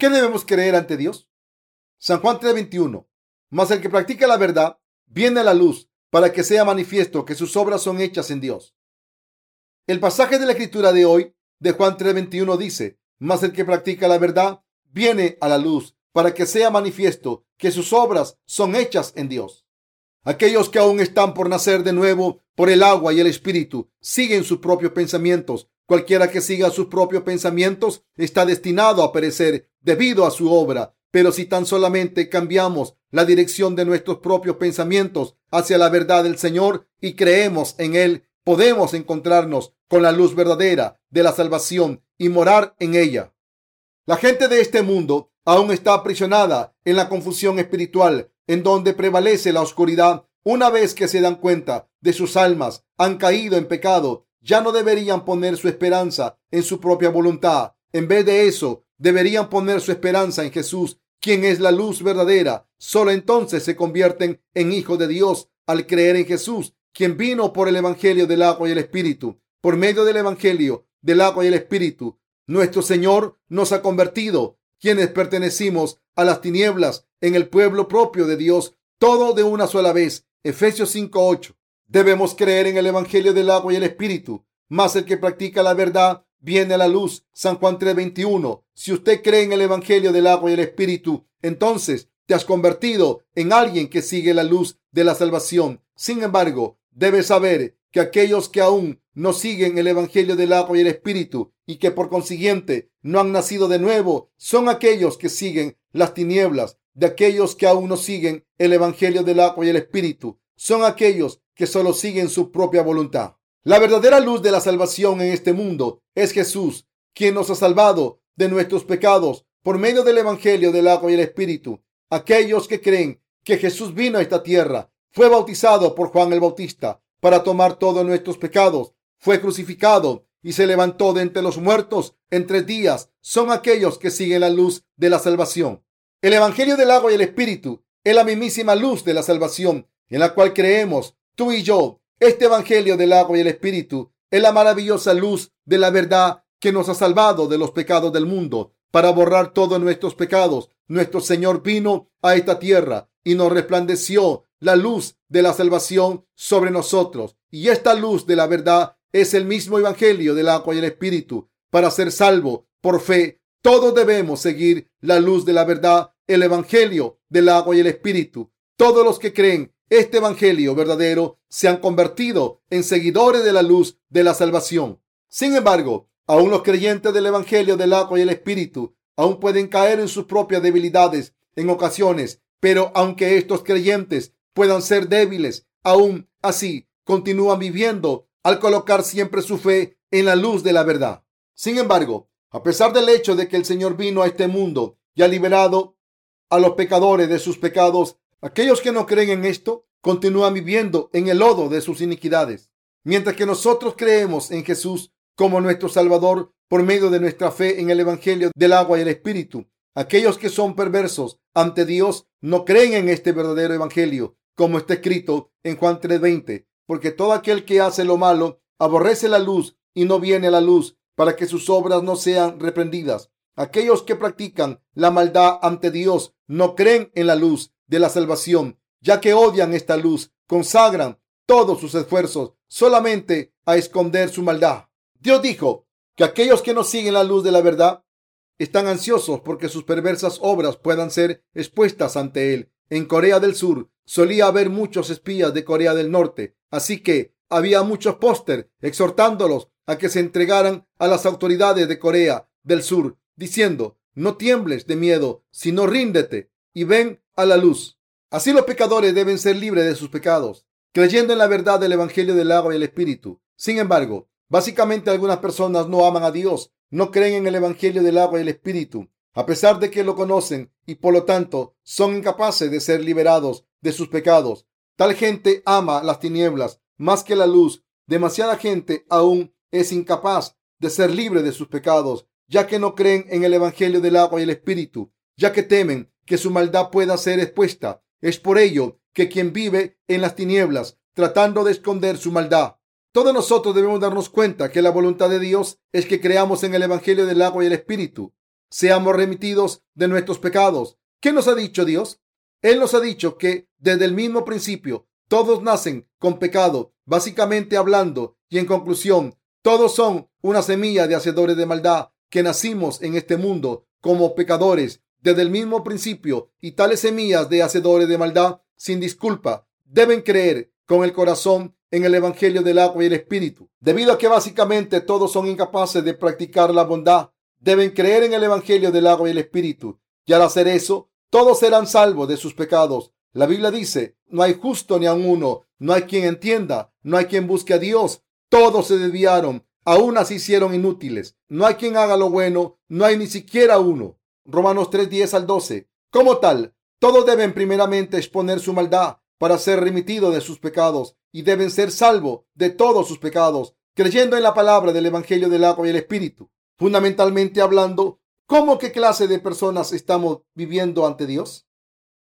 ¿En qué debemos creer ante Dios? San Juan 3:21. Mas el que practica la verdad viene a la luz para que sea manifiesto que sus obras son hechas en Dios. El pasaje de la escritura de hoy de Juan 3:21 dice, mas el que practica la verdad viene a la luz para que sea manifiesto que sus obras son hechas en Dios. Aquellos que aún están por nacer de nuevo por el agua y el espíritu siguen sus propios pensamientos. Cualquiera que siga sus propios pensamientos está destinado a perecer debido a su obra. Pero si tan solamente cambiamos la dirección de nuestros propios pensamientos hacia la verdad del Señor y creemos en Él, podemos encontrarnos con la luz verdadera de la salvación y morar en ella. La gente de este mundo aún está aprisionada en la confusión espiritual, en donde prevalece la oscuridad. Una vez que se dan cuenta de sus almas han caído en pecado, ya no deberían poner su esperanza en su propia voluntad. En vez de eso, deberían poner su esperanza en Jesús, quien es la luz verdadera. Solo entonces se convierten en hijos de Dios al creer en Jesús, quien vino por el Evangelio del agua y el Espíritu. Por medio del Evangelio del agua y el Espíritu, nuestro Señor nos ha convertido, quienes pertenecimos a las tinieblas en el pueblo propio de Dios, todo de una sola vez. Efesios 5:8. Debemos creer en el Evangelio del agua y el Espíritu, más el que practica la verdad viene a la luz. San Juan 3:21. Si usted cree en el Evangelio del agua y el Espíritu, entonces te has convertido en alguien que sigue la luz de la salvación. Sin embargo, debes saber que aquellos que aún no siguen el Evangelio del agua y el Espíritu y que por consiguiente no han nacido de nuevo, son aquellos que siguen las tinieblas de aquellos que aún no siguen el Evangelio del agua y el Espíritu. Son aquellos que solo siguen su propia voluntad. La verdadera luz de la salvación en este mundo es Jesús, quien nos ha salvado de nuestros pecados por medio del Evangelio del agua y el Espíritu. Aquellos que creen que Jesús vino a esta tierra, fue bautizado por Juan el Bautista para tomar todos nuestros pecados, fue crucificado y se levantó de entre los muertos en tres días, son aquellos que siguen la luz de la salvación. El Evangelio del agua y el Espíritu es la mismísima luz de la salvación en la cual creemos tú y yo. Este Evangelio del agua y el Espíritu es la maravillosa luz de la verdad que nos ha salvado de los pecados del mundo. Para borrar todos nuestros pecados, nuestro Señor vino a esta tierra y nos resplandeció la luz de la salvación sobre nosotros. Y esta luz de la verdad es el mismo Evangelio del agua y el Espíritu. Para ser salvo por fe, todos debemos seguir la luz de la verdad, el Evangelio del agua y el Espíritu. Todos los que creen este Evangelio verdadero se han convertido en seguidores de la luz de la salvación. Sin embargo, aún los creyentes del Evangelio del agua y el Espíritu aún pueden caer en sus propias debilidades en ocasiones, pero aunque estos creyentes puedan ser débiles, aún así continúan viviendo al colocar siempre su fe en la luz de la verdad. Sin embargo, a pesar del hecho de que el Señor vino a este mundo y ha liberado a los pecadores de sus pecados, aquellos que no creen en esto continúan viviendo en el lodo de sus iniquidades. Mientras que nosotros creemos en Jesús como nuestro Salvador por medio de nuestra fe en el Evangelio del agua y el Espíritu, aquellos que son perversos ante Dios no creen en este verdadero Evangelio, como está escrito en Juan 3:20 porque todo aquel que hace lo malo aborrece la luz y no viene a la luz para que sus obras no sean reprendidas. Aquellos que practican la maldad ante Dios no creen en la luz de la salvación, ya que odian esta luz, consagran todos sus esfuerzos solamente a esconder su maldad. Dios dijo que aquellos que no siguen la luz de la verdad están ansiosos porque sus perversas obras puedan ser expuestas ante Él. En Corea del Sur solía haber muchos espías de Corea del Norte Así que había muchos póster exhortándolos a que se entregaran a las autoridades de Corea del Sur, diciendo, no tiembles de miedo, sino ríndete y ven a la luz. Así los pecadores deben ser libres de sus pecados, creyendo en la verdad del Evangelio del agua y el Espíritu. Sin embargo, básicamente algunas personas no aman a Dios, no creen en el Evangelio del agua y el Espíritu, a pesar de que lo conocen y por lo tanto son incapaces de ser liberados de sus pecados. Tal gente ama las tinieblas más que la luz. Demasiada gente aún es incapaz de ser libre de sus pecados, ya que no creen en el Evangelio del agua y el Espíritu, ya que temen que su maldad pueda ser expuesta. Es por ello que quien vive en las tinieblas, tratando de esconder su maldad. Todos nosotros debemos darnos cuenta que la voluntad de Dios es que creamos en el Evangelio del agua y el Espíritu. seamos remitidos de nuestros pecados. ¿Qué nos ha dicho Dios? Él nos ha dicho que desde el mismo principio todos nacen con pecado, básicamente hablando, y en conclusión, todos son una semilla de hacedores de maldad que nacimos en este mundo como pecadores desde el mismo principio y tales semillas de hacedores de maldad sin disculpa deben creer con el corazón en el Evangelio del agua y el Espíritu. Debido a que básicamente todos son incapaces de practicar la bondad, deben creer en el Evangelio del agua y el Espíritu. Y al hacer eso, todos serán salvos de sus pecados. La Biblia dice, no hay justo ni a uno, no hay quien entienda, no hay quien busque a Dios. Todos se desviaron, aún así hicieron inútiles. No hay quien haga lo bueno, no hay ni siquiera uno. Romanos 3, 10 al 12. Como tal, todos deben primeramente exponer su maldad para ser remitido de sus pecados y deben ser salvos de todos sus pecados, creyendo en la palabra del Evangelio del agua y el Espíritu. Fundamentalmente hablando, ¿cómo qué clase de personas estamos viviendo ante Dios?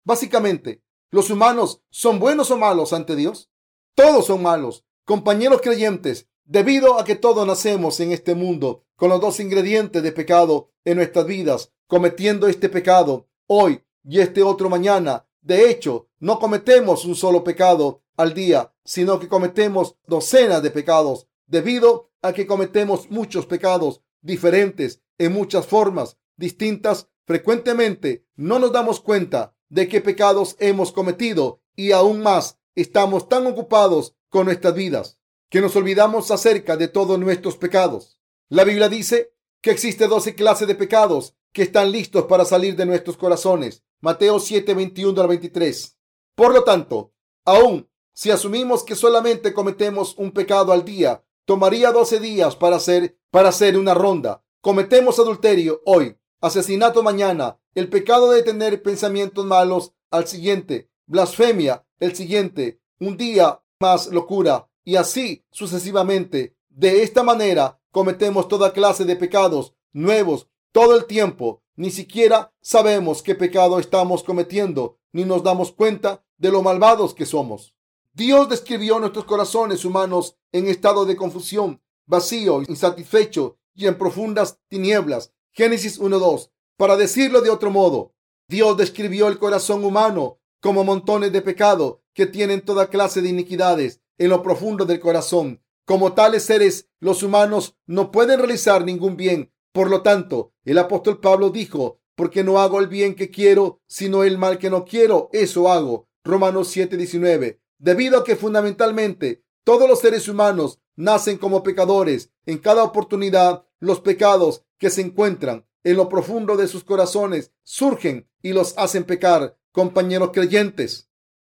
Básicamente, ¿los humanos son buenos o malos ante Dios? Todos son malos. Compañeros creyentes, debido a que todos nacemos en este mundo con los dos ingredientes de pecado en nuestras vidas, cometiendo este pecado hoy y este otro mañana. De hecho, no cometemos un solo pecado al día, sino que cometemos docenas de pecados, debido a que cometemos muchos pecados diferentes en muchas formas distintas. Frecuentemente no nos damos cuenta de qué pecados hemos cometido y aún más estamos tan ocupados con nuestras vidas que nos olvidamos acerca de todos nuestros pecados. La Biblia dice que existe doce clases de pecados que están listos para salir de nuestros corazones. Mateo 7, 21 al 23. Por lo tanto, aún si asumimos que solamente cometemos un pecado al día, tomaría 12 días para hacer, para hacer una ronda. Cometemos adulterio hoy, asesinato mañana, el pecado de tener pensamientos malos al siguiente, blasfemia el siguiente, un día más locura y así sucesivamente. De esta manera cometemos toda clase de pecados nuevos todo el tiempo. Ni siquiera sabemos qué pecado estamos cometiendo, ni nos damos cuenta de lo malvados que somos. Dios describió nuestros corazones humanos en estado de confusión, vacío, insatisfecho y en profundas tinieblas. Génesis 1.2. Para decirlo de otro modo, Dios describió el corazón humano como montones de pecado que tienen toda clase de iniquidades en lo profundo del corazón. Como tales seres, los humanos no pueden realizar ningún bien por lo tanto, el apóstol Pablo dijo, porque no hago el bien que quiero, sino el mal que no quiero, eso hago. Romanos 7:19. Debido a que fundamentalmente todos los seres humanos nacen como pecadores, en cada oportunidad los pecados que se encuentran en lo profundo de sus corazones surgen y los hacen pecar, compañeros creyentes.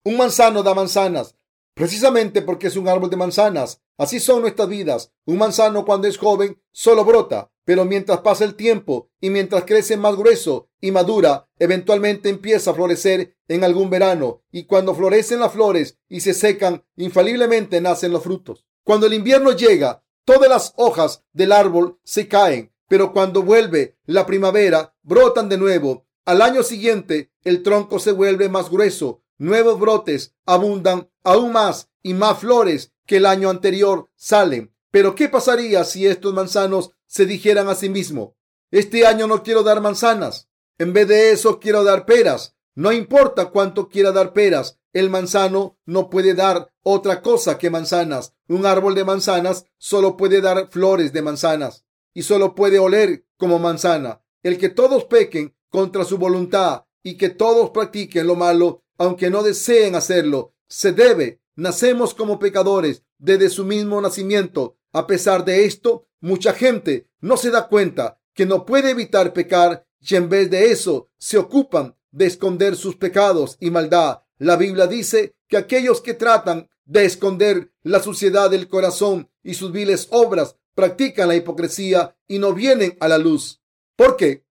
Un manzano da manzanas, precisamente porque es un árbol de manzanas. Así son nuestras vidas. Un manzano cuando es joven solo brota, pero mientras pasa el tiempo y mientras crece más grueso y madura, eventualmente empieza a florecer en algún verano y cuando florecen las flores y se secan, infaliblemente nacen los frutos. Cuando el invierno llega, todas las hojas del árbol se caen, pero cuando vuelve la primavera, brotan de nuevo. Al año siguiente, el tronco se vuelve más grueso, nuevos brotes abundan aún más y más flores que el año anterior salen. Pero ¿qué pasaría si estos manzanos se dijeran a sí mismos, este año no quiero dar manzanas, en vez de eso quiero dar peras? No importa cuánto quiera dar peras, el manzano no puede dar otra cosa que manzanas. Un árbol de manzanas solo puede dar flores de manzanas y solo puede oler como manzana. El que todos pequen contra su voluntad y que todos practiquen lo malo, aunque no deseen hacerlo, se debe Nacemos como pecadores desde su mismo nacimiento. A pesar de esto, mucha gente no se da cuenta que no puede evitar pecar y en vez de eso se ocupan de esconder sus pecados y maldad. La Biblia dice que aquellos que tratan de esconder la suciedad del corazón y sus viles obras practican la hipocresía y no vienen a la luz. ¿Por qué?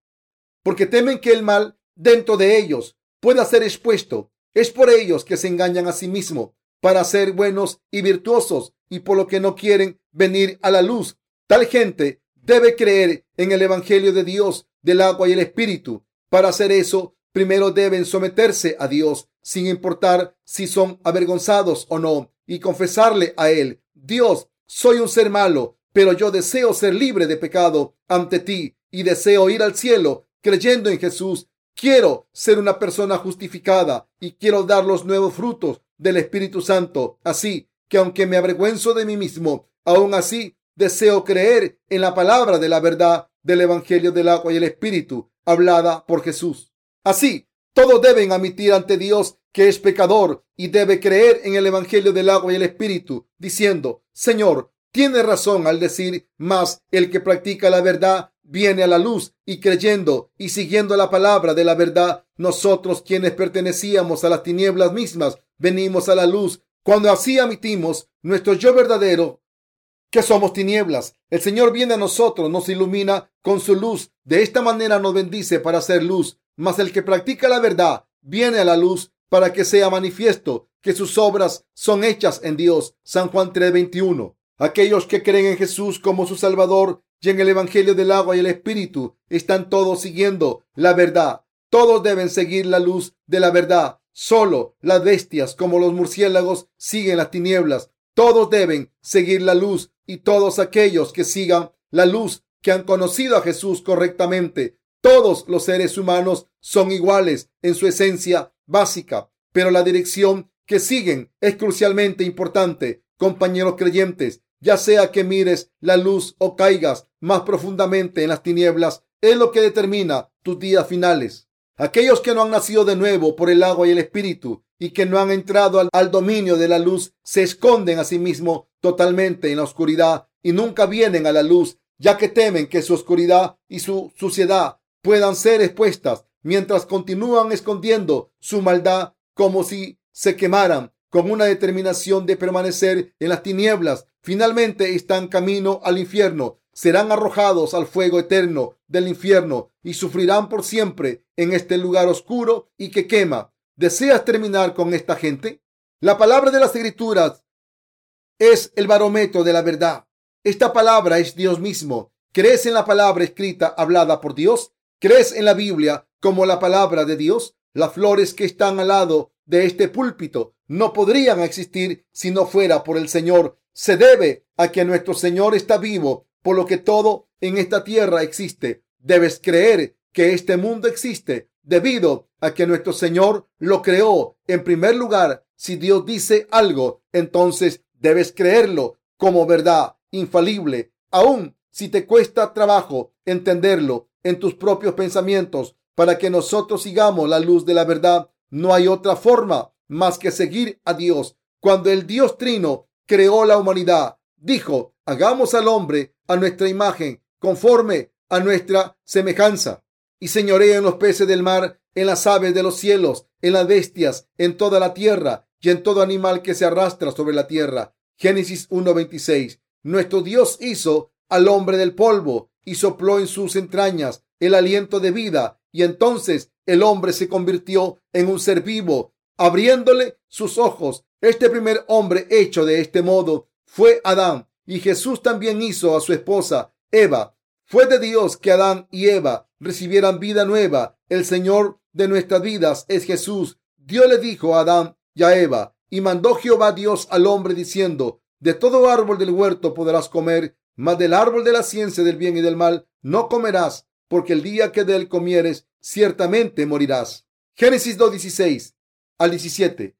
Porque temen que el mal dentro de ellos pueda ser expuesto. Es por ellos que se engañan a sí mismos para ser buenos y virtuosos y por lo que no quieren venir a la luz. Tal gente debe creer en el Evangelio de Dios, del agua y el Espíritu. Para hacer eso, primero deben someterse a Dios, sin importar si son avergonzados o no, y confesarle a Él, Dios, soy un ser malo, pero yo deseo ser libre de pecado ante ti y deseo ir al cielo creyendo en Jesús. Quiero ser una persona justificada y quiero dar los nuevos frutos del Espíritu Santo. Así que aunque me avergüenzo de mí mismo, aún así deseo creer en la palabra de la verdad del Evangelio del agua y el Espíritu hablada por Jesús. Así, todos deben admitir ante Dios que es pecador y debe creer en el Evangelio del agua y el Espíritu, diciendo, Señor, tiene razón al decir, más el que practica la verdad viene a la luz y creyendo y siguiendo la palabra de la verdad, nosotros quienes pertenecíamos a las tinieblas mismas, venimos a la luz. Cuando así admitimos nuestro yo verdadero, que somos tinieblas, el Señor viene a nosotros, nos ilumina con su luz. De esta manera nos bendice para hacer luz. Mas el que practica la verdad viene a la luz para que sea manifiesto que sus obras son hechas en Dios. San Juan 3:21. Aquellos que creen en Jesús como su Salvador y en el Evangelio del agua y el Espíritu están todos siguiendo la verdad. Todos deben seguir la luz de la verdad. Solo las bestias como los murciélagos siguen las tinieblas. Todos deben seguir la luz y todos aquellos que sigan la luz que han conocido a Jesús correctamente. Todos los seres humanos son iguales en su esencia básica, pero la dirección que siguen es crucialmente importante. Compañeros creyentes, ya sea que mires la luz o caigas más profundamente en las tinieblas, es lo que determina tus días finales. Aquellos que no han nacido de nuevo por el agua y el espíritu y que no han entrado al, dominio de la luz se esconden a sí mismos totalmente en la oscuridad y nunca vienen a la luz, ya que temen que su oscuridad y su suciedad puedan ser expuestas mientras continúan escondiendo su maldad como si se quemaran con una determinación de permanecer en las tinieblas. Finalmente están camino al infierno. Serán arrojados al fuego eterno del infierno y sufrirán por siempre en este lugar oscuro y que quema. ¿Deseas terminar con esta gente? La palabra de las escrituras es el barómetro de la verdad. Esta palabra es Dios mismo. ¿Crees en la palabra escrita hablada por Dios? ¿Crees en la Biblia como la palabra de Dios? Las flores que están al lado de este púlpito no podrían existir si no fuera por el Señor. Se debe a que nuestro Señor está vivo, por lo que todo en esta tierra existe. Debes creer que este mundo existe debido a que nuestro Señor lo creó. En primer lugar, si Dios dice algo, entonces debes creerlo como verdad infalible, aun si te cuesta trabajo entenderlo en tus propios pensamientos. Para que nosotros sigamos la luz de la verdad, no hay otra forma más que seguir a Dios. Cuando el Dios Trino creó la humanidad, dijo, hagamos al hombre a nuestra imagen, conforme a nuestra semejanza, y señorea en los peces del mar, en las aves de los cielos, en las bestias, en toda la tierra y en todo animal que se arrastra sobre la tierra. Génesis 1.26. Nuestro Dios hizo al hombre del polvo y sopló en sus entrañas el aliento de vida, y entonces el hombre se convirtió en un ser vivo abriéndole sus ojos. Este primer hombre hecho de este modo fue Adán y Jesús también hizo a su esposa Eva. Fue de Dios que Adán y Eva recibieran vida nueva. El Señor de nuestras vidas es Jesús. Dios le dijo a Adán y a Eva y mandó Jehová Dios al hombre diciendo, de todo árbol del huerto podrás comer, mas del árbol de la ciencia del bien y del mal no comerás, porque el día que de él comieres, ciertamente morirás. Génesis 2.16 al 17.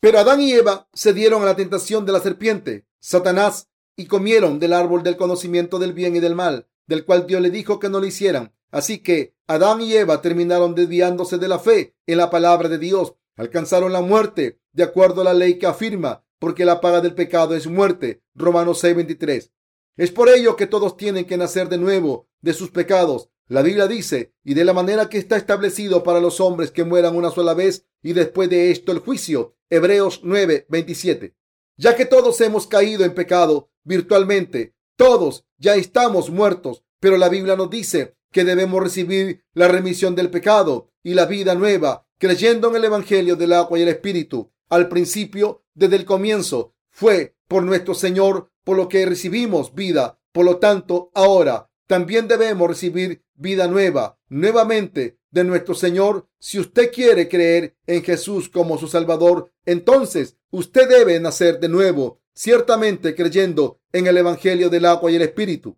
Pero Adán y Eva se dieron a la tentación de la serpiente, Satanás, y comieron del árbol del conocimiento del bien y del mal, del cual Dios le dijo que no lo hicieran. Así que Adán y Eva terminaron desviándose de la fe en la palabra de Dios, alcanzaron la muerte de acuerdo a la ley que afirma, porque la paga del pecado es muerte. Romanos 6:23. Es por ello que todos tienen que nacer de nuevo de sus pecados la Biblia dice, y de la manera que está establecido para los hombres que mueran una sola vez y después de esto el juicio. Hebreos 9, 27. Ya que todos hemos caído en pecado virtualmente, todos ya estamos muertos, pero la Biblia nos dice que debemos recibir la remisión del pecado y la vida nueva, creyendo en el Evangelio del agua y el Espíritu. Al principio, desde el comienzo, fue por nuestro Señor por lo que recibimos vida. Por lo tanto, ahora también debemos recibir vida nueva nuevamente de nuestro Señor. Si usted quiere creer en Jesús como su Salvador, entonces usted debe nacer de nuevo, ciertamente creyendo en el Evangelio del agua y el Espíritu.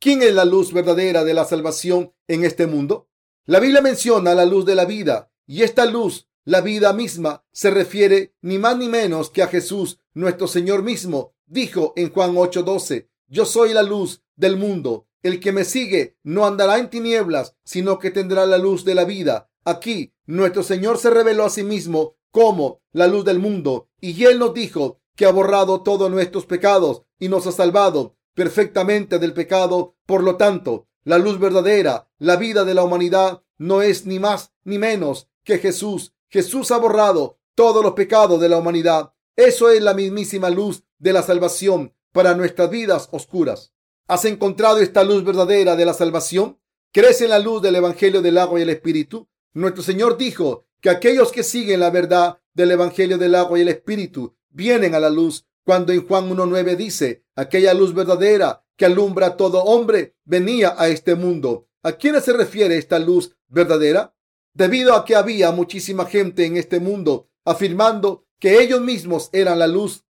¿Quién es la luz verdadera de la salvación en este mundo? La Biblia menciona la luz de la vida y esta luz, la vida misma, se refiere ni más ni menos que a Jesús, nuestro Señor mismo. Dijo en Juan 8:12, yo soy la luz del mundo. El que me sigue no andará en tinieblas, sino que tendrá la luz de la vida. Aquí nuestro Señor se reveló a sí mismo como la luz del mundo y Él nos dijo que ha borrado todos nuestros pecados y nos ha salvado perfectamente del pecado. Por lo tanto, la luz verdadera, la vida de la humanidad, no es ni más ni menos que Jesús. Jesús ha borrado todos los pecados de la humanidad. Eso es la mismísima luz de la salvación para nuestras vidas oscuras. ¿Has encontrado esta luz verdadera de la salvación? ¿Crees en la luz del Evangelio del agua y el Espíritu? Nuestro Señor dijo que aquellos que siguen la verdad del Evangelio del agua y el Espíritu vienen a la luz. Cuando en Juan 1.9 dice, aquella luz verdadera que alumbra a todo hombre venía a este mundo. ¿A quiénes se refiere esta luz verdadera? Debido a que había muchísima gente en este mundo afirmando que ellos mismos eran la luz,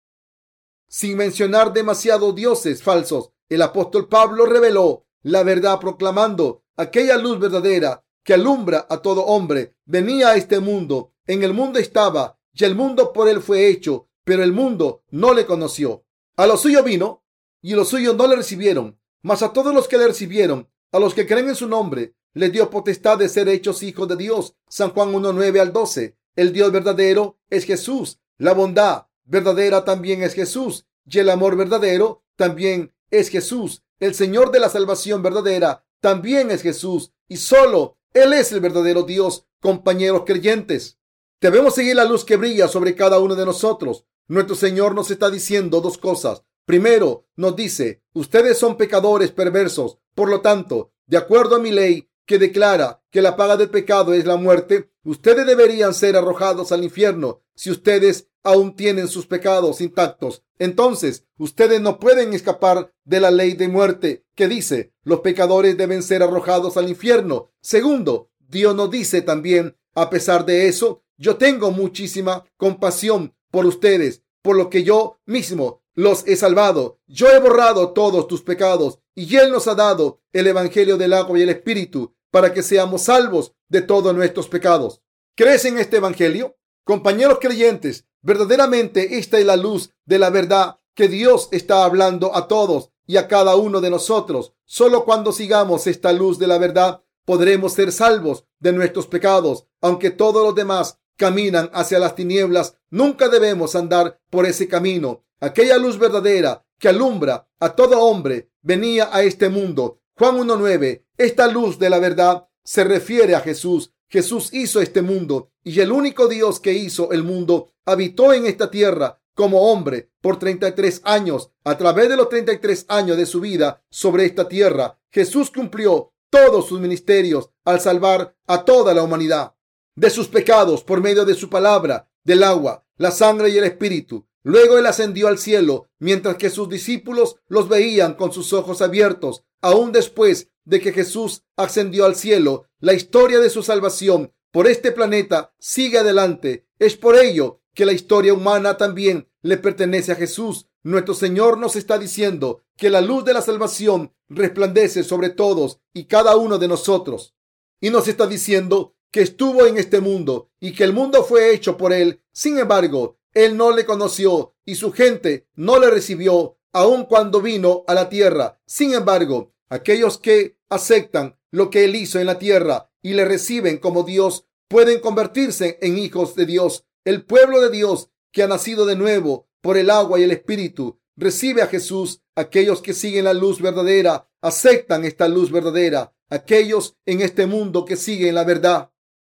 sin mencionar demasiados dioses falsos, el apóstol Pablo reveló la verdad proclamando aquella luz verdadera que alumbra a todo hombre. Venía a este mundo, en el mundo estaba, y el mundo por él fue hecho, pero el mundo no le conoció. A lo suyo vino, y los suyos no le recibieron, mas a todos los que le recibieron, a los que creen en su nombre, les dio potestad de ser hechos hijos de Dios. San Juan 1, 9 al 12. El Dios verdadero es Jesús. La bondad verdadera también es Jesús. Y el amor verdadero también es Jesús. El Señor de la salvación verdadera también es Jesús. Y solo Él es el verdadero Dios, compañeros creyentes. Debemos seguir la luz que brilla sobre cada uno de nosotros. Nuestro Señor nos está diciendo dos cosas. Primero, nos dice, ustedes son pecadores perversos. Por lo tanto, de acuerdo a mi ley, que declara que la paga del pecado es la muerte, ustedes deberían ser arrojados al infierno si ustedes aún tienen sus pecados intactos. Entonces, ustedes no pueden escapar de la ley de muerte que dice los pecadores deben ser arrojados al infierno. Segundo, Dios nos dice también, a pesar de eso, yo tengo muchísima compasión por ustedes, por lo que yo mismo los he salvado. Yo he borrado todos tus pecados y Él nos ha dado el Evangelio del agua y el Espíritu para que seamos salvos de todos nuestros pecados. ¿Crees en este Evangelio? Compañeros creyentes, verdaderamente esta es la luz de la verdad que Dios está hablando a todos y a cada uno de nosotros. Solo cuando sigamos esta luz de la verdad podremos ser salvos de nuestros pecados, aunque todos los demás caminan hacia las tinieblas, nunca debemos andar por ese camino. Aquella luz verdadera que alumbra a todo hombre venía a este mundo. Juan 1.9. Esta luz de la verdad se refiere a Jesús. Jesús hizo este mundo y el único Dios que hizo el mundo habitó en esta tierra como hombre por 33 años. A través de los 33 años de su vida sobre esta tierra, Jesús cumplió todos sus ministerios al salvar a toda la humanidad de sus pecados por medio de su palabra, del agua, la sangre y el espíritu. Luego él ascendió al cielo, mientras que sus discípulos los veían con sus ojos abiertos. Aún después de que Jesús ascendió al cielo, la historia de su salvación por este planeta sigue adelante. Es por ello que la historia humana también le pertenece a Jesús. Nuestro Señor nos está diciendo que la luz de la salvación resplandece sobre todos y cada uno de nosotros. Y nos está diciendo que estuvo en este mundo y que el mundo fue hecho por él. Sin embargo, él no le conoció y su gente no le recibió aun cuando vino a la tierra. Sin embargo, aquellos que aceptan lo que él hizo en la tierra y le reciben como Dios pueden convertirse en hijos de Dios. El pueblo de Dios que ha nacido de nuevo por el agua y el espíritu recibe a Jesús. Aquellos que siguen la luz verdadera aceptan esta luz verdadera. Aquellos en este mundo que siguen la verdad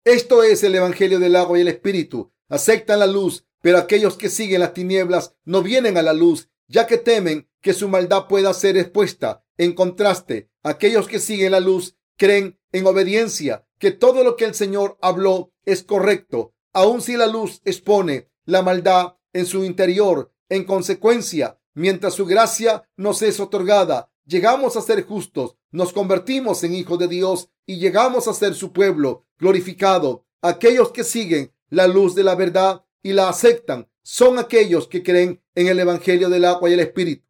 esto es el Evangelio del agua y el Espíritu. Aceptan la luz, pero aquellos que siguen las tinieblas no vienen a la luz, ya que temen que su maldad pueda ser expuesta. En contraste, aquellos que siguen la luz creen en obediencia que todo lo que el Señor habló es correcto, aun si la luz expone la maldad en su interior. En consecuencia, mientras su gracia nos es otorgada, llegamos a ser justos, nos convertimos en hijos de Dios y llegamos a ser su pueblo glorificado. Aquellos que siguen la luz de la verdad y la aceptan son aquellos que creen en el Evangelio del agua y el Espíritu.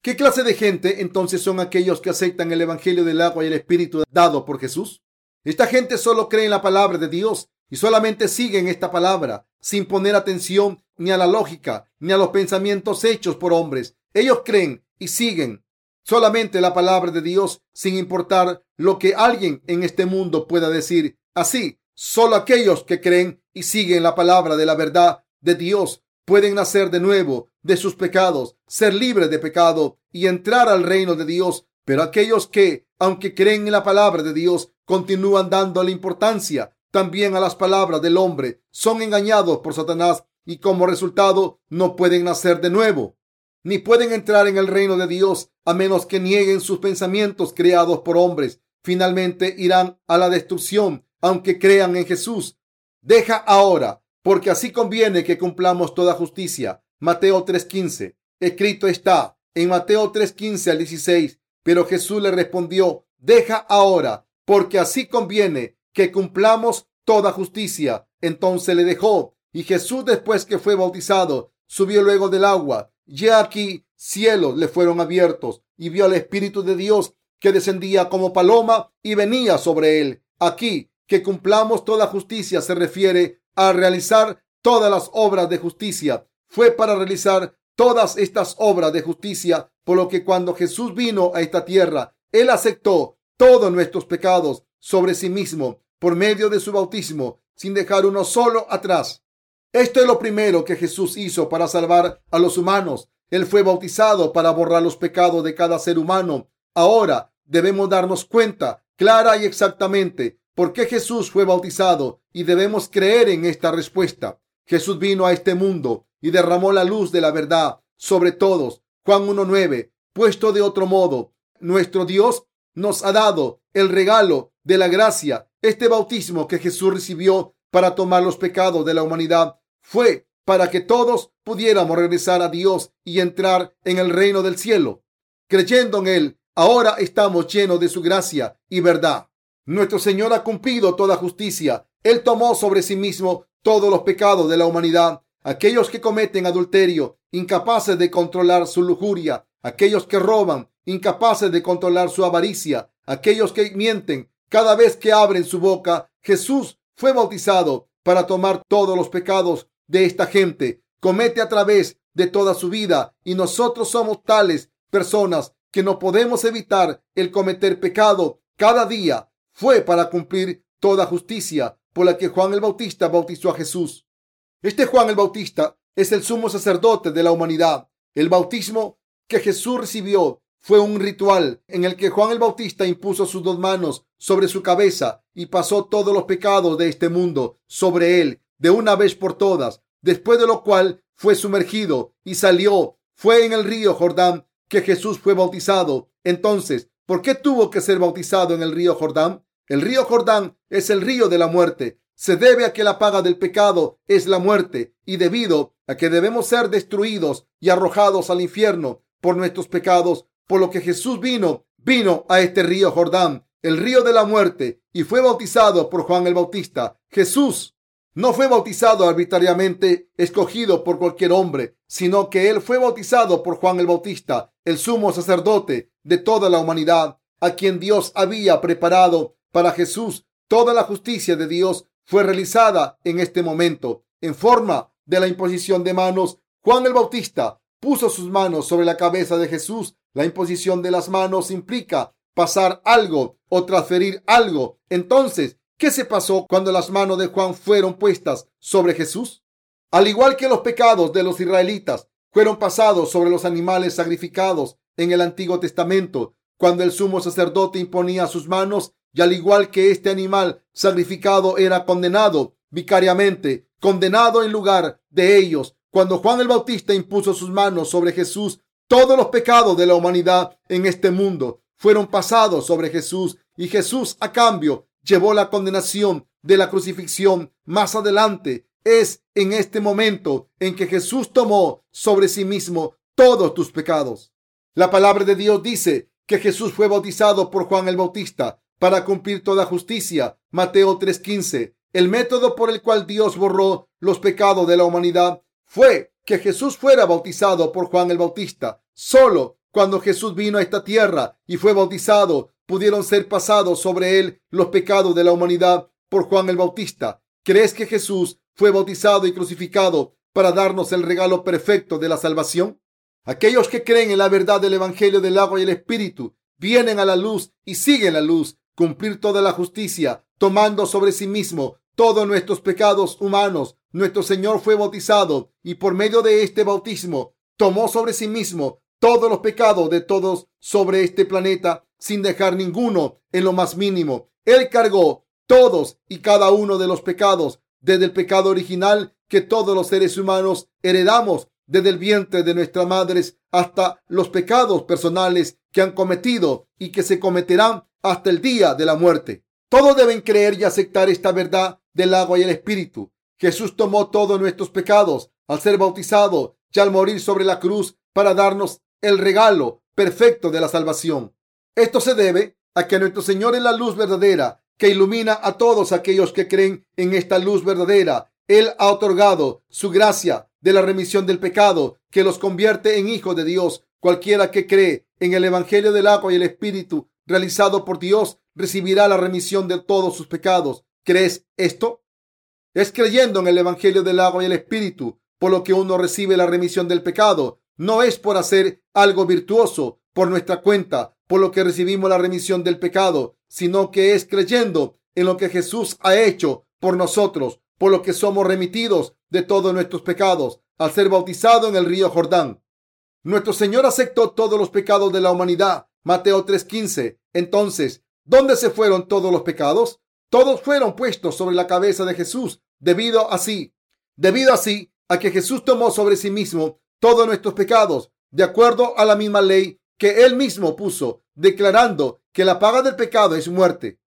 ¿Qué clase de gente entonces son aquellos que aceptan el Evangelio del agua y el Espíritu dado por Jesús? Esta gente solo cree en la palabra de Dios y solamente siguen esta palabra sin poner atención ni a la lógica ni a los pensamientos hechos por hombres. Ellos creen y siguen solamente la palabra de Dios sin importar lo que alguien en este mundo pueda decir. Así, solo aquellos que creen y siguen la palabra de la verdad de Dios pueden nacer de nuevo de sus pecados, ser libres de pecado y entrar al reino de Dios. Pero aquellos que, aunque creen en la palabra de Dios, continúan dando la importancia también a las palabras del hombre, son engañados por Satanás y como resultado no pueden nacer de nuevo, ni pueden entrar en el reino de Dios a menos que nieguen sus pensamientos creados por hombres. Finalmente irán a la destrucción, aunque crean en Jesús. Deja ahora, porque así conviene que cumplamos toda justicia. Mateo 3:15. Escrito está en Mateo 3:15 al 16. Pero Jesús le respondió, deja ahora, porque así conviene que cumplamos toda justicia. Entonces le dejó. Y Jesús, después que fue bautizado, subió luego del agua. Ya aquí cielos le fueron abiertos y vio al Espíritu de Dios que descendía como paloma y venía sobre él. Aquí que cumplamos toda justicia se refiere a realizar todas las obras de justicia. Fue para realizar todas estas obras de justicia, por lo que cuando Jesús vino a esta tierra, Él aceptó todos nuestros pecados sobre sí mismo por medio de su bautismo, sin dejar uno solo atrás. Esto es lo primero que Jesús hizo para salvar a los humanos. Él fue bautizado para borrar los pecados de cada ser humano. Ahora debemos darnos cuenta clara y exactamente por qué Jesús fue bautizado y debemos creer en esta respuesta. Jesús vino a este mundo y derramó la luz de la verdad sobre todos. Juan 1.9. Puesto de otro modo, nuestro Dios nos ha dado el regalo de la gracia este bautismo que Jesús recibió para tomar los pecados de la humanidad fue para que todos pudiéramos regresar a Dios y entrar en el reino del cielo. Creyendo en Él, ahora estamos llenos de su gracia y verdad. Nuestro Señor ha cumplido toda justicia. Él tomó sobre sí mismo todos los pecados de la humanidad. Aquellos que cometen adulterio, incapaces de controlar su lujuria, aquellos que roban, incapaces de controlar su avaricia, aquellos que mienten, cada vez que abren su boca, Jesús fue bautizado para tomar todos los pecados de esta gente. Comete a través de toda su vida y nosotros somos tales personas que no podemos evitar el cometer pecado cada día. Fue para cumplir toda justicia por la que Juan el Bautista bautizó a Jesús. Este Juan el Bautista es el sumo sacerdote de la humanidad. El bautismo que Jesús recibió fue un ritual en el que Juan el Bautista impuso sus dos manos sobre su cabeza y pasó todos los pecados de este mundo sobre él de una vez por todas, después de lo cual fue sumergido y salió. Fue en el río Jordán que Jesús fue bautizado. Entonces, ¿por qué tuvo que ser bautizado en el río Jordán? El río Jordán es el río de la muerte. Se debe a que la paga del pecado es la muerte y debido a que debemos ser destruidos y arrojados al infierno por nuestros pecados, por lo que Jesús vino, vino a este río Jordán, el río de la muerte, y fue bautizado por Juan el Bautista. Jesús no fue bautizado arbitrariamente, escogido por cualquier hombre, sino que él fue bautizado por Juan el Bautista, el sumo sacerdote de toda la humanidad, a quien Dios había preparado para Jesús. Toda la justicia de Dios fue realizada en este momento, en forma de la imposición de manos. Juan el Bautista puso sus manos sobre la cabeza de Jesús. La imposición de las manos implica pasar algo o transferir algo. Entonces, ¿qué se pasó cuando las manos de Juan fueron puestas sobre Jesús? Al igual que los pecados de los israelitas fueron pasados sobre los animales sacrificados en el Antiguo Testamento, cuando el sumo sacerdote imponía sus manos, y al igual que este animal sacrificado era condenado vicariamente, condenado en lugar de ellos, cuando Juan el Bautista impuso sus manos sobre Jesús, todos los pecados de la humanidad en este mundo fueron pasados sobre Jesús y Jesús a cambio llevó la condenación de la crucifixión. Más adelante es en este momento en que Jesús tomó sobre sí mismo todos tus pecados. La palabra de Dios dice que Jesús fue bautizado por Juan el Bautista para cumplir toda justicia. Mateo 3:15. El método por el cual Dios borró los pecados de la humanidad fue que Jesús fuera bautizado por Juan el Bautista. Solo cuando Jesús vino a esta tierra y fue bautizado, pudieron ser pasados sobre él los pecados de la humanidad por Juan el Bautista. ¿Crees que Jesús fue bautizado y crucificado para darnos el regalo perfecto de la salvación? Aquellos que creen en la verdad del Evangelio del agua y el Espíritu vienen a la luz y siguen la luz, cumplir toda la justicia, tomando sobre sí mismo todos nuestros pecados humanos. Nuestro Señor fue bautizado y por medio de este bautismo tomó sobre sí mismo todos los pecados de todos sobre este planeta sin dejar ninguno en lo más mínimo. Él cargó todos y cada uno de los pecados, desde el pecado original que todos los seres humanos heredamos desde el vientre de nuestras madres hasta los pecados personales que han cometido y que se cometerán hasta el día de la muerte. Todos deben creer y aceptar esta verdad del agua y el espíritu. Jesús tomó todos nuestros pecados al ser bautizado y al morir sobre la cruz para darnos el regalo perfecto de la salvación. Esto se debe a que nuestro Señor es la luz verdadera que ilumina a todos aquellos que creen en esta luz verdadera. Él ha otorgado su gracia de la remisión del pecado que los convierte en hijos de Dios. Cualquiera que cree en el Evangelio del agua y el Espíritu realizado por Dios recibirá la remisión de todos sus pecados. ¿Crees esto? Es creyendo en el Evangelio del agua y el Espíritu por lo que uno recibe la remisión del pecado. No es por hacer algo virtuoso por nuestra cuenta, por lo que recibimos la remisión del pecado, sino que es creyendo en lo que Jesús ha hecho por nosotros, por lo que somos remitidos de todos nuestros pecados al ser bautizado en el río Jordán. Nuestro Señor aceptó todos los pecados de la humanidad. Mateo 3:15. Entonces, ¿dónde se fueron todos los pecados? Todos fueron puestos sobre la cabeza de Jesús, debido así, debido así a que Jesús tomó sobre sí mismo todos nuestros pecados, de acuerdo a la misma ley que él mismo puso, declarando que la paga del pecado es muerte.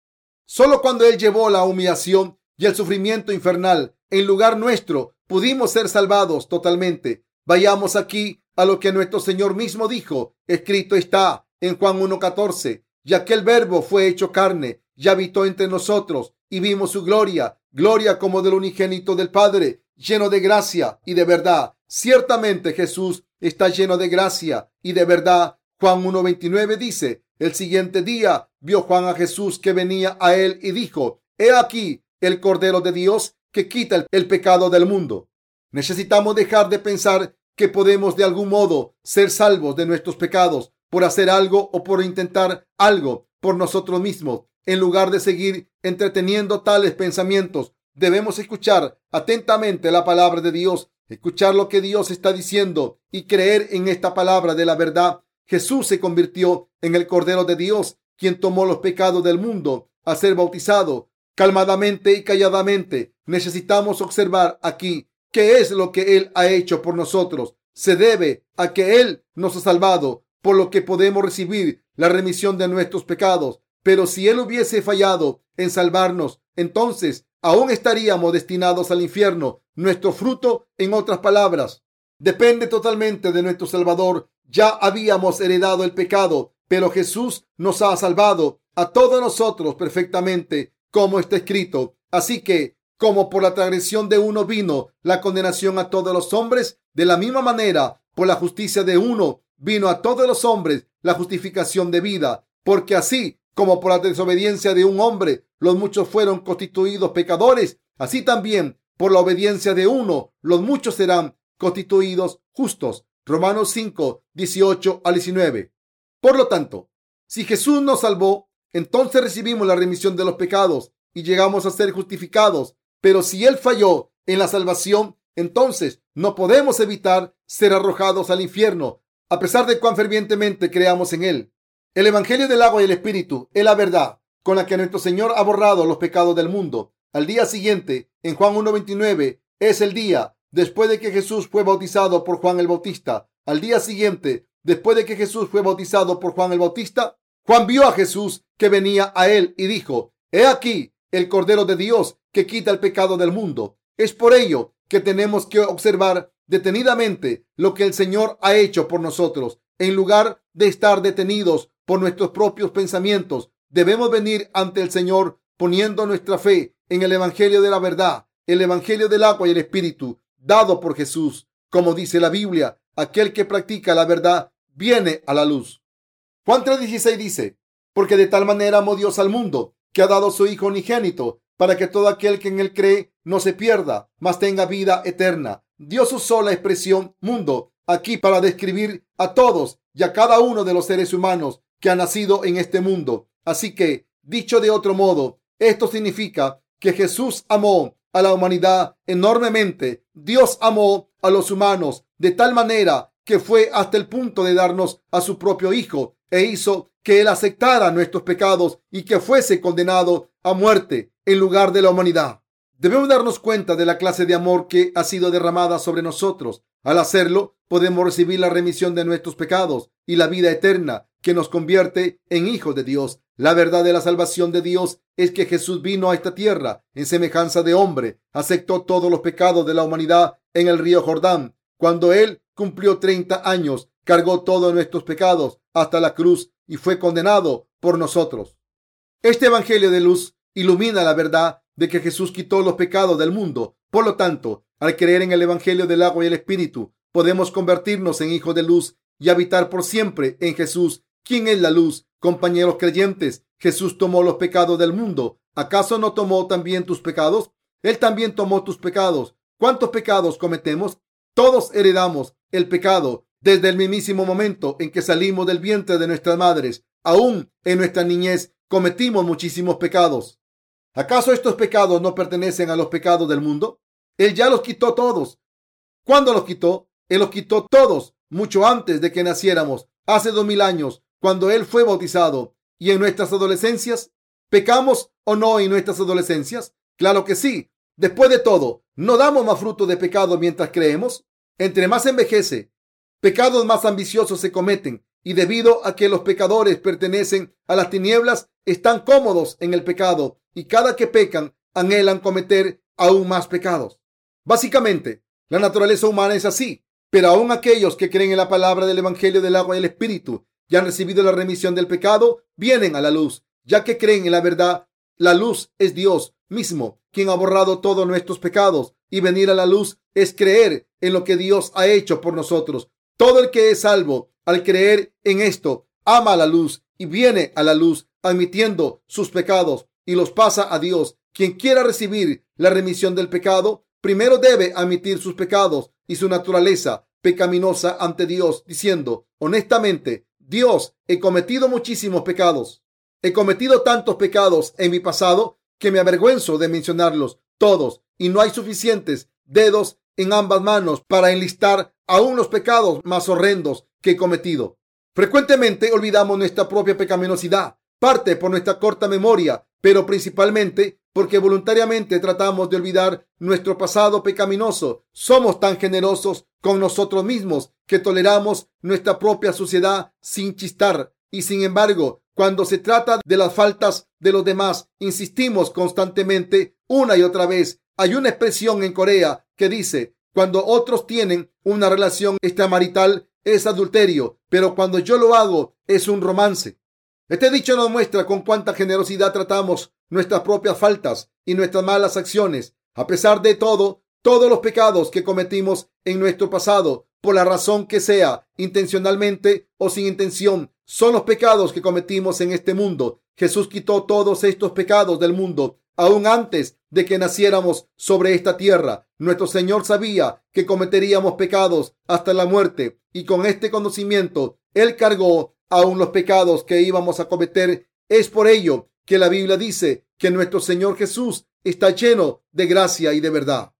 Solo cuando él llevó la humillación y el sufrimiento infernal en lugar nuestro, pudimos ser salvados totalmente. Vayamos aquí a lo que nuestro Señor mismo dijo. Escrito está en Juan 1.14, ya que el verbo fue hecho carne y habitó entre nosotros y vimos su gloria, gloria como del unigénito del Padre, lleno de gracia y de verdad. Ciertamente Jesús está lleno de gracia y de verdad. Juan 1.29 dice, el siguiente día vio Juan a Jesús que venía a él y dijo, he aquí el Cordero de Dios que quita el pecado del mundo. Necesitamos dejar de pensar que podemos de algún modo ser salvos de nuestros pecados por hacer algo o por intentar algo por nosotros mismos. En lugar de seguir entreteniendo tales pensamientos, debemos escuchar atentamente la palabra de Dios, escuchar lo que Dios está diciendo y creer en esta palabra de la verdad. Jesús se convirtió en el Cordero de Dios, quien tomó los pecados del mundo al ser bautizado calmadamente y calladamente. Necesitamos observar aquí qué es lo que Él ha hecho por nosotros. Se debe a que Él nos ha salvado, por lo que podemos recibir la remisión de nuestros pecados. Pero si Él hubiese fallado en salvarnos, entonces aún estaríamos destinados al infierno. Nuestro fruto, en otras palabras, depende totalmente de nuestro Salvador. Ya habíamos heredado el pecado, pero Jesús nos ha salvado a todos nosotros perfectamente como está escrito. Así que, como por la transgresión de uno vino la condenación a todos los hombres, de la misma manera, por la justicia de uno vino a todos los hombres la justificación de vida. Porque así como por la desobediencia de un hombre los muchos fueron constituidos pecadores, así también por la obediencia de uno los muchos serán constituidos justos. Romanos 5, 18 al 19. Por lo tanto, si Jesús nos salvó, entonces recibimos la remisión de los pecados y llegamos a ser justificados. Pero si Él falló en la salvación, entonces no podemos evitar ser arrojados al infierno, a pesar de cuán fervientemente creamos en Él. El Evangelio del agua y el Espíritu es la verdad con la que nuestro Señor ha borrado los pecados del mundo. Al día siguiente, en Juan 1.29, es el día después de que Jesús fue bautizado por Juan el Bautista. Al día siguiente, después de que Jesús fue bautizado por Juan el Bautista, Juan vio a Jesús que venía a él y dijo, He aquí el Cordero de Dios que quita el pecado del mundo. Es por ello que tenemos que observar detenidamente lo que el Señor ha hecho por nosotros. En lugar de estar detenidos por nuestros propios pensamientos, debemos venir ante el Señor poniendo nuestra fe en el Evangelio de la verdad, el Evangelio del agua y el Espíritu, dado por Jesús. Como dice la Biblia, aquel que practica la verdad viene a la luz. Juan 3:16 dice, porque de tal manera amó Dios al mundo, que ha dado su Hijo unigénito, para que todo aquel que en él cree no se pierda, mas tenga vida eterna. Dios usó la expresión mundo aquí para describir a todos y a cada uno de los seres humanos que han nacido en este mundo. Así que, dicho de otro modo, esto significa que Jesús amó a la humanidad enormemente. Dios amó a los humanos de tal manera que fue hasta el punto de darnos a su propio Hijo e hizo que Él aceptara nuestros pecados y que fuese condenado a muerte en lugar de la humanidad. Debemos darnos cuenta de la clase de amor que ha sido derramada sobre nosotros. Al hacerlo, podemos recibir la remisión de nuestros pecados y la vida eterna que nos convierte en hijos de Dios. La verdad de la salvación de Dios es que Jesús vino a esta tierra en semejanza de hombre, aceptó todos los pecados de la humanidad en el río Jordán. Cuando Él cumplió 30 años, cargó todos nuestros pecados hasta la cruz y fue condenado por nosotros. Este Evangelio de luz ilumina la verdad de que Jesús quitó los pecados del mundo. Por lo tanto, al creer en el Evangelio del agua y el Espíritu, podemos convertirnos en hijos de luz y habitar por siempre en Jesús. ¿Quién es la luz? Compañeros creyentes, Jesús tomó los pecados del mundo. ¿Acaso no tomó también tus pecados? Él también tomó tus pecados. ¿Cuántos pecados cometemos? Todos heredamos el pecado desde el mismísimo momento en que salimos del vientre de nuestras madres. Aún en nuestra niñez cometimos muchísimos pecados. ¿Acaso estos pecados no pertenecen a los pecados del mundo? Él ya los quitó todos. ¿Cuándo los quitó? Él los quitó todos mucho antes de que naciéramos, hace dos mil años, cuando Él fue bautizado. ¿Y en nuestras adolescencias? ¿Pecamos o no en nuestras adolescencias? Claro que sí. Después de todo, ¿no damos más fruto de pecado mientras creemos? Entre más envejece, pecados más ambiciosos se cometen y debido a que los pecadores pertenecen a las tinieblas, están cómodos en el pecado y cada que pecan anhelan cometer aún más pecados. Básicamente, la naturaleza humana es así, pero aún aquellos que creen en la palabra del Evangelio del agua y el Espíritu y han recibido la remisión del pecado, vienen a la luz, ya que creen en la verdad. La luz es Dios mismo, quien ha borrado todos nuestros pecados, y venir a la luz es creer en lo que Dios ha hecho por nosotros. Todo el que es salvo al creer en esto, ama la luz y viene a la luz admitiendo sus pecados y los pasa a Dios. Quien quiera recibir la remisión del pecado, primero debe admitir sus pecados y su naturaleza pecaminosa ante Dios, diciendo, honestamente, Dios, he cometido muchísimos pecados. He cometido tantos pecados en mi pasado que me avergüenzo de mencionarlos todos y no hay suficientes dedos en ambas manos para enlistar aún los pecados más horrendos que he cometido. Frecuentemente olvidamos nuestra propia pecaminosidad, parte por nuestra corta memoria, pero principalmente porque voluntariamente tratamos de olvidar nuestro pasado pecaminoso. Somos tan generosos con nosotros mismos que toleramos nuestra propia suciedad sin chistar. Y sin embargo, cuando se trata de las faltas de los demás, insistimos constantemente una y otra vez. Hay una expresión en Corea que dice, cuando otros tienen una relación extramarital es adulterio, pero cuando yo lo hago es un romance. Este dicho nos muestra con cuánta generosidad tratamos nuestras propias faltas y nuestras malas acciones. A pesar de todo, todos los pecados que cometimos en nuestro pasado, por la razón que sea, intencionalmente o sin intención, son los pecados que cometimos en este mundo. Jesús quitó todos estos pecados del mundo aún antes de que naciéramos sobre esta tierra. Nuestro Señor sabía que cometeríamos pecados hasta la muerte y con este conocimiento Él cargó aún los pecados que íbamos a cometer. Es por ello que la Biblia dice que nuestro Señor Jesús está lleno de gracia y de verdad.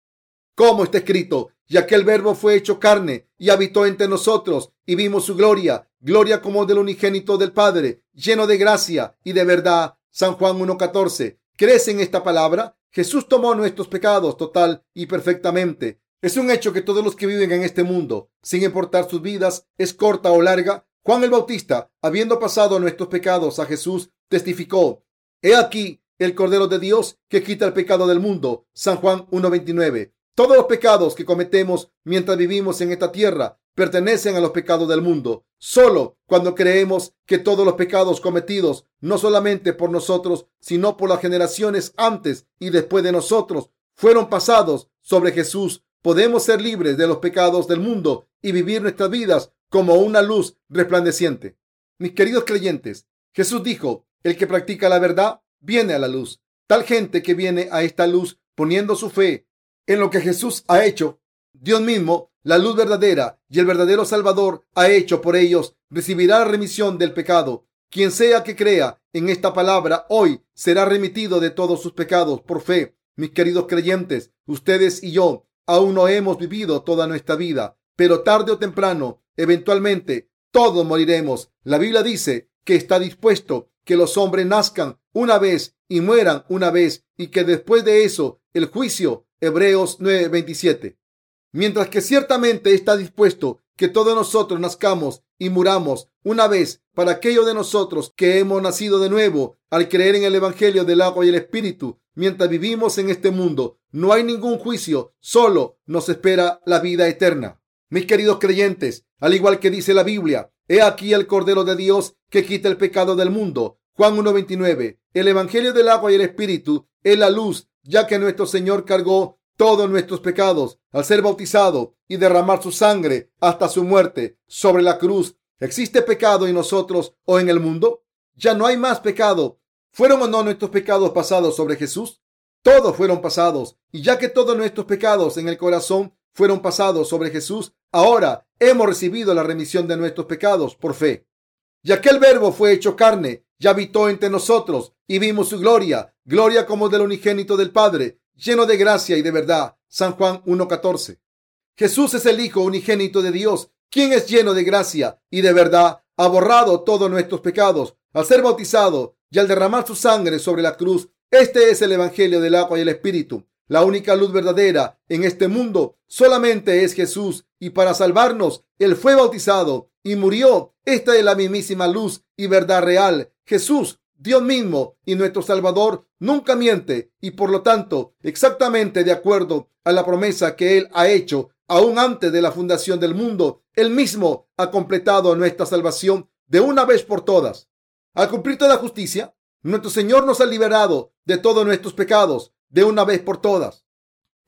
Como está escrito, ya que el verbo fue hecho carne y habitó entre nosotros y vimos su gloria, gloria como del unigénito del Padre, lleno de gracia y de verdad. San Juan 1.14. ¿Crees en esta palabra? Jesús tomó nuestros pecados total y perfectamente. Es un hecho que todos los que viven en este mundo, sin importar sus vidas, es corta o larga, Juan el Bautista, habiendo pasado nuestros pecados a Jesús, testificó, He aquí el Cordero de Dios que quita el pecado del mundo. San Juan 1.29. Todos los pecados que cometemos mientras vivimos en esta tierra pertenecen a los pecados del mundo. Solo cuando creemos que todos los pecados cometidos, no solamente por nosotros, sino por las generaciones antes y después de nosotros, fueron pasados sobre Jesús, podemos ser libres de los pecados del mundo y vivir nuestras vidas como una luz resplandeciente. Mis queridos creyentes, Jesús dijo, el que practica la verdad viene a la luz. Tal gente que viene a esta luz poniendo su fe en lo que Jesús ha hecho, Dios mismo, la luz verdadera y el verdadero Salvador ha hecho por ellos, recibirá remisión del pecado. Quien sea que crea en esta palabra hoy será remitido de todos sus pecados por fe. Mis queridos creyentes, ustedes y yo aún no hemos vivido toda nuestra vida, pero tarde o temprano, eventualmente, todos moriremos. La Biblia dice que está dispuesto que los hombres nazcan una vez y mueran una vez y que después de eso el juicio. Hebreos 9:27. Mientras que ciertamente está dispuesto que todos nosotros nazcamos y muramos una vez para aquellos de nosotros que hemos nacido de nuevo al creer en el Evangelio del agua y el Espíritu. Mientras vivimos en este mundo, no hay ningún juicio, solo nos espera la vida eterna. Mis queridos creyentes, al igual que dice la Biblia, he aquí el Cordero de Dios que quita el pecado del mundo. Juan 1.29. El Evangelio del agua y el Espíritu es la luz, ya que nuestro Señor cargó todos nuestros pecados al ser bautizado y derramar su sangre hasta su muerte sobre la cruz. ¿Existe pecado en nosotros o en el mundo? Ya no hay más pecado. ¿Fueron o no nuestros pecados pasados sobre Jesús? Todos fueron pasados. Y ya que todos nuestros pecados en el corazón fueron pasados sobre Jesús, ahora hemos recibido la remisión de nuestros pecados por fe. Y aquel verbo fue hecho carne y habitó entre nosotros y vimos su gloria, gloria como del unigénito del Padre, lleno de gracia y de verdad. San Juan 1.14. Jesús es el Hijo unigénito de Dios, quien es lleno de gracia y de verdad, ha borrado todos nuestros pecados al ser bautizado y al derramar su sangre sobre la cruz. Este es el Evangelio del agua y el Espíritu. La única luz verdadera en este mundo solamente es Jesús y para salvarnos Él fue bautizado y murió. Esta es la mismísima luz y verdad real. Jesús, Dios mismo y nuestro Salvador, nunca miente y por lo tanto exactamente de acuerdo a la promesa que Él ha hecho aún antes de la fundación del mundo, Él mismo ha completado nuestra salvación de una vez por todas. Al cumplir toda justicia, nuestro Señor nos ha liberado de todos nuestros pecados de una vez por todas.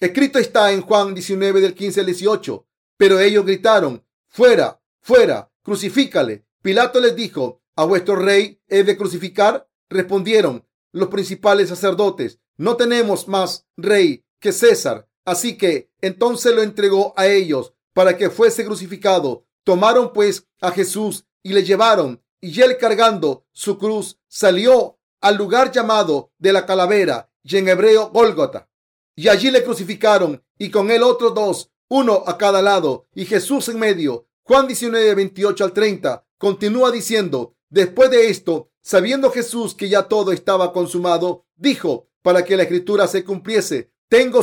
Escrito está en Juan 19 del 15 al 18. Pero ellos gritaron, fuera, fuera, crucifícale. Pilato les dijo, ¿a vuestro rey he de crucificar? Respondieron los principales sacerdotes, no tenemos más rey que César. Así que entonces lo entregó a ellos para que fuese crucificado. Tomaron pues a Jesús y le llevaron, y él cargando su cruz salió al lugar llamado de la calavera y en hebreo Gólgota. Y allí le crucificaron y con él otros dos, uno a cada lado y Jesús en medio. Juan 19, 28 al 30 continúa diciendo, después de esto, sabiendo Jesús que ya todo estaba consumado, dijo, para que la escritura se cumpliese, tengo.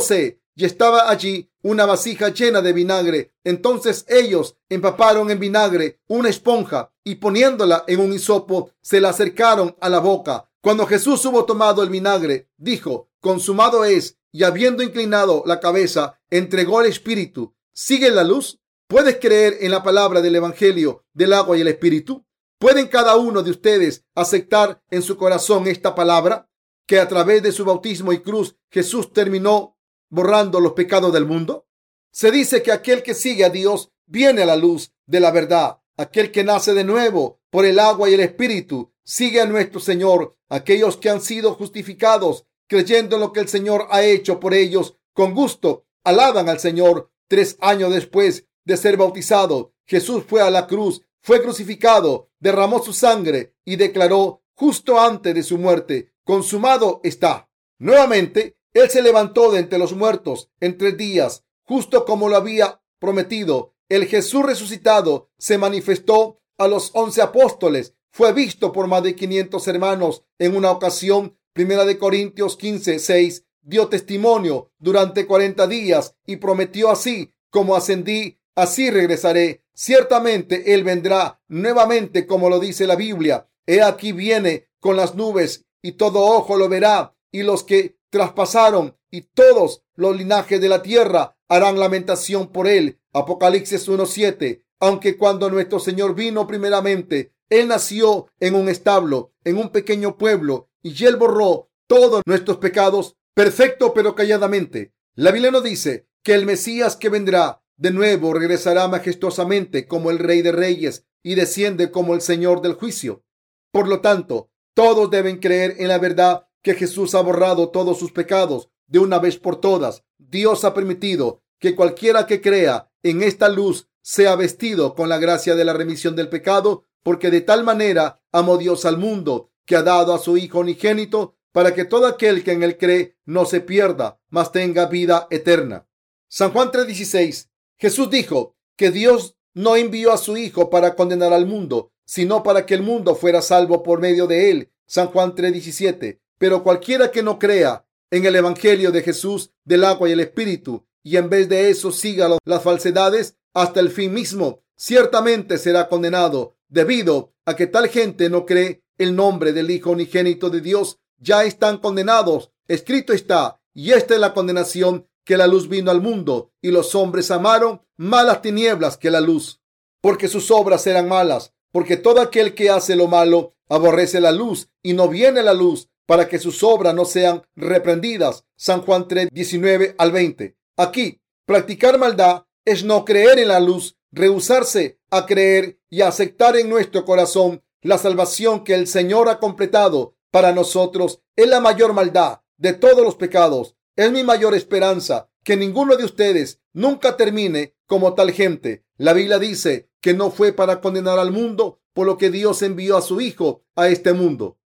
Y estaba allí una vasija llena de vinagre. Entonces ellos empaparon en vinagre una esponja y poniéndola en un hisopo, se la acercaron a la boca. Cuando Jesús hubo tomado el vinagre, dijo, consumado es, y habiendo inclinado la cabeza, entregó el Espíritu. ¿Sigue la luz? ¿Puedes creer en la palabra del Evangelio del agua y el Espíritu? ¿Pueden cada uno de ustedes aceptar en su corazón esta palabra? Que a través de su bautismo y cruz Jesús terminó borrando los pecados del mundo. Se dice que aquel que sigue a Dios viene a la luz de la verdad. Aquel que nace de nuevo por el agua y el Espíritu sigue a nuestro Señor. Aquellos que han sido justificados creyendo en lo que el Señor ha hecho por ellos, con gusto alaban al Señor. Tres años después de ser bautizado, Jesús fue a la cruz, fue crucificado, derramó su sangre y declaró justo antes de su muerte, consumado está. Nuevamente, Él se levantó de entre los muertos en tres días, justo como lo había prometido. El Jesús resucitado se manifestó a los once apóstoles fue visto por más de 500 hermanos en una ocasión. Primera de Corintios 15, 6 dio testimonio durante 40 días y prometió así como ascendí, así regresaré. Ciertamente Él vendrá nuevamente como lo dice la Biblia. He aquí viene con las nubes y todo ojo lo verá y los que traspasaron y todos los linajes de la tierra harán lamentación por él. Apocalipsis 1.7. Aunque cuando nuestro Señor vino primeramente él nació en un establo, en un pequeño pueblo, y Él borró todos nuestros pecados, perfecto pero calladamente. La Biblia nos dice que el Mesías que vendrá de nuevo regresará majestuosamente como el Rey de Reyes y desciende como el Señor del juicio. Por lo tanto, todos deben creer en la verdad que Jesús ha borrado todos sus pecados de una vez por todas. Dios ha permitido que cualquiera que crea en esta luz sea vestido con la gracia de la remisión del pecado, porque de tal manera amó Dios al mundo que ha dado a su Hijo unigénito para que todo aquel que en él cree no se pierda, mas tenga vida eterna. San Juan 3:16 Jesús dijo que Dios no envió a su Hijo para condenar al mundo, sino para que el mundo fuera salvo por medio de él. San Juan 3:17. Pero cualquiera que no crea en el Evangelio de Jesús del agua y el Espíritu, y en vez de eso siga las falsedades hasta el fin mismo, ciertamente será condenado, debido a que tal gente no cree el nombre del Hijo unigénito de Dios, ya están condenados. Escrito está, y esta es la condenación que la luz vino al mundo y los hombres amaron malas tinieblas que la luz, porque sus obras eran malas, porque todo aquel que hace lo malo aborrece la luz y no viene la luz para que sus obras no sean reprendidas. San Juan 3, 19 al 20. Aquí, practicar maldad es no creer en la luz, rehusarse a creer y aceptar en nuestro corazón la salvación que el Señor ha completado para nosotros. Es la mayor maldad de todos los pecados. Es mi mayor esperanza que ninguno de ustedes nunca termine como tal gente. La Biblia dice que no fue para condenar al mundo, por lo que Dios envió a su Hijo a este mundo.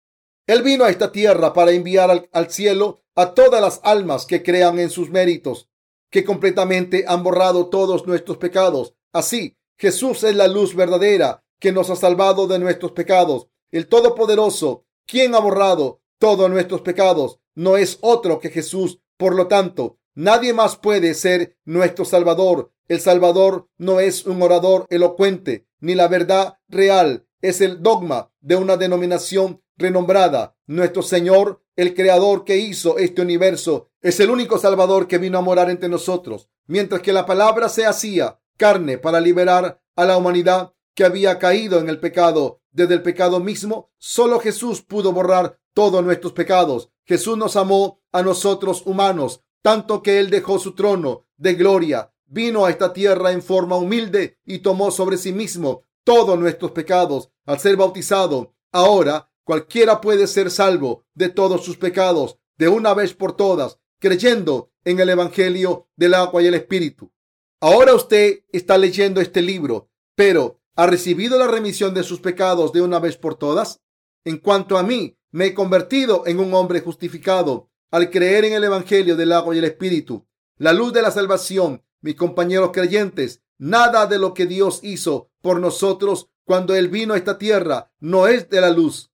Él vino a esta tierra para enviar al, al, cielo a todas las almas que crean en sus méritos, que completamente han borrado todos nuestros pecados. Así, Jesús es la luz verdadera que nos ha salvado de nuestros pecados. El Todopoderoso, quien ha borrado todos nuestros pecados, no es otro que Jesús por lo tanto, nadie más puede ser nuestro Salvador. El Salvador no es un orador elocuente, ni la verdad real es el dogma de una denominación renombrada. Nuestro Señor, el Creador que hizo este universo, es el único Salvador que vino a morar entre nosotros, mientras que la palabra se hacía carne para liberar a la humanidad que había caído en el pecado. Desde el pecado mismo, solo Jesús pudo borrar todos nuestros pecados. Jesús nos amó a nosotros humanos, tanto que Él dejó su trono de gloria, vino a esta tierra en forma humilde y tomó sobre sí mismo todos nuestros pecados al ser bautizado. Ahora cualquiera puede ser salvo de todos sus pecados de una vez por todas, creyendo en el Evangelio del agua y el Espíritu. Ahora usted está leyendo este libro, pero ¿ha recibido la remisión de sus pecados de una vez por todas? En cuanto a mí, me he convertido en un hombre justificado al creer en el Evangelio del agua y el Espíritu, la luz de la salvación. Mis compañeros creyentes, nada de lo que Dios hizo por nosotros cuando Él vino a esta tierra no es de la luz.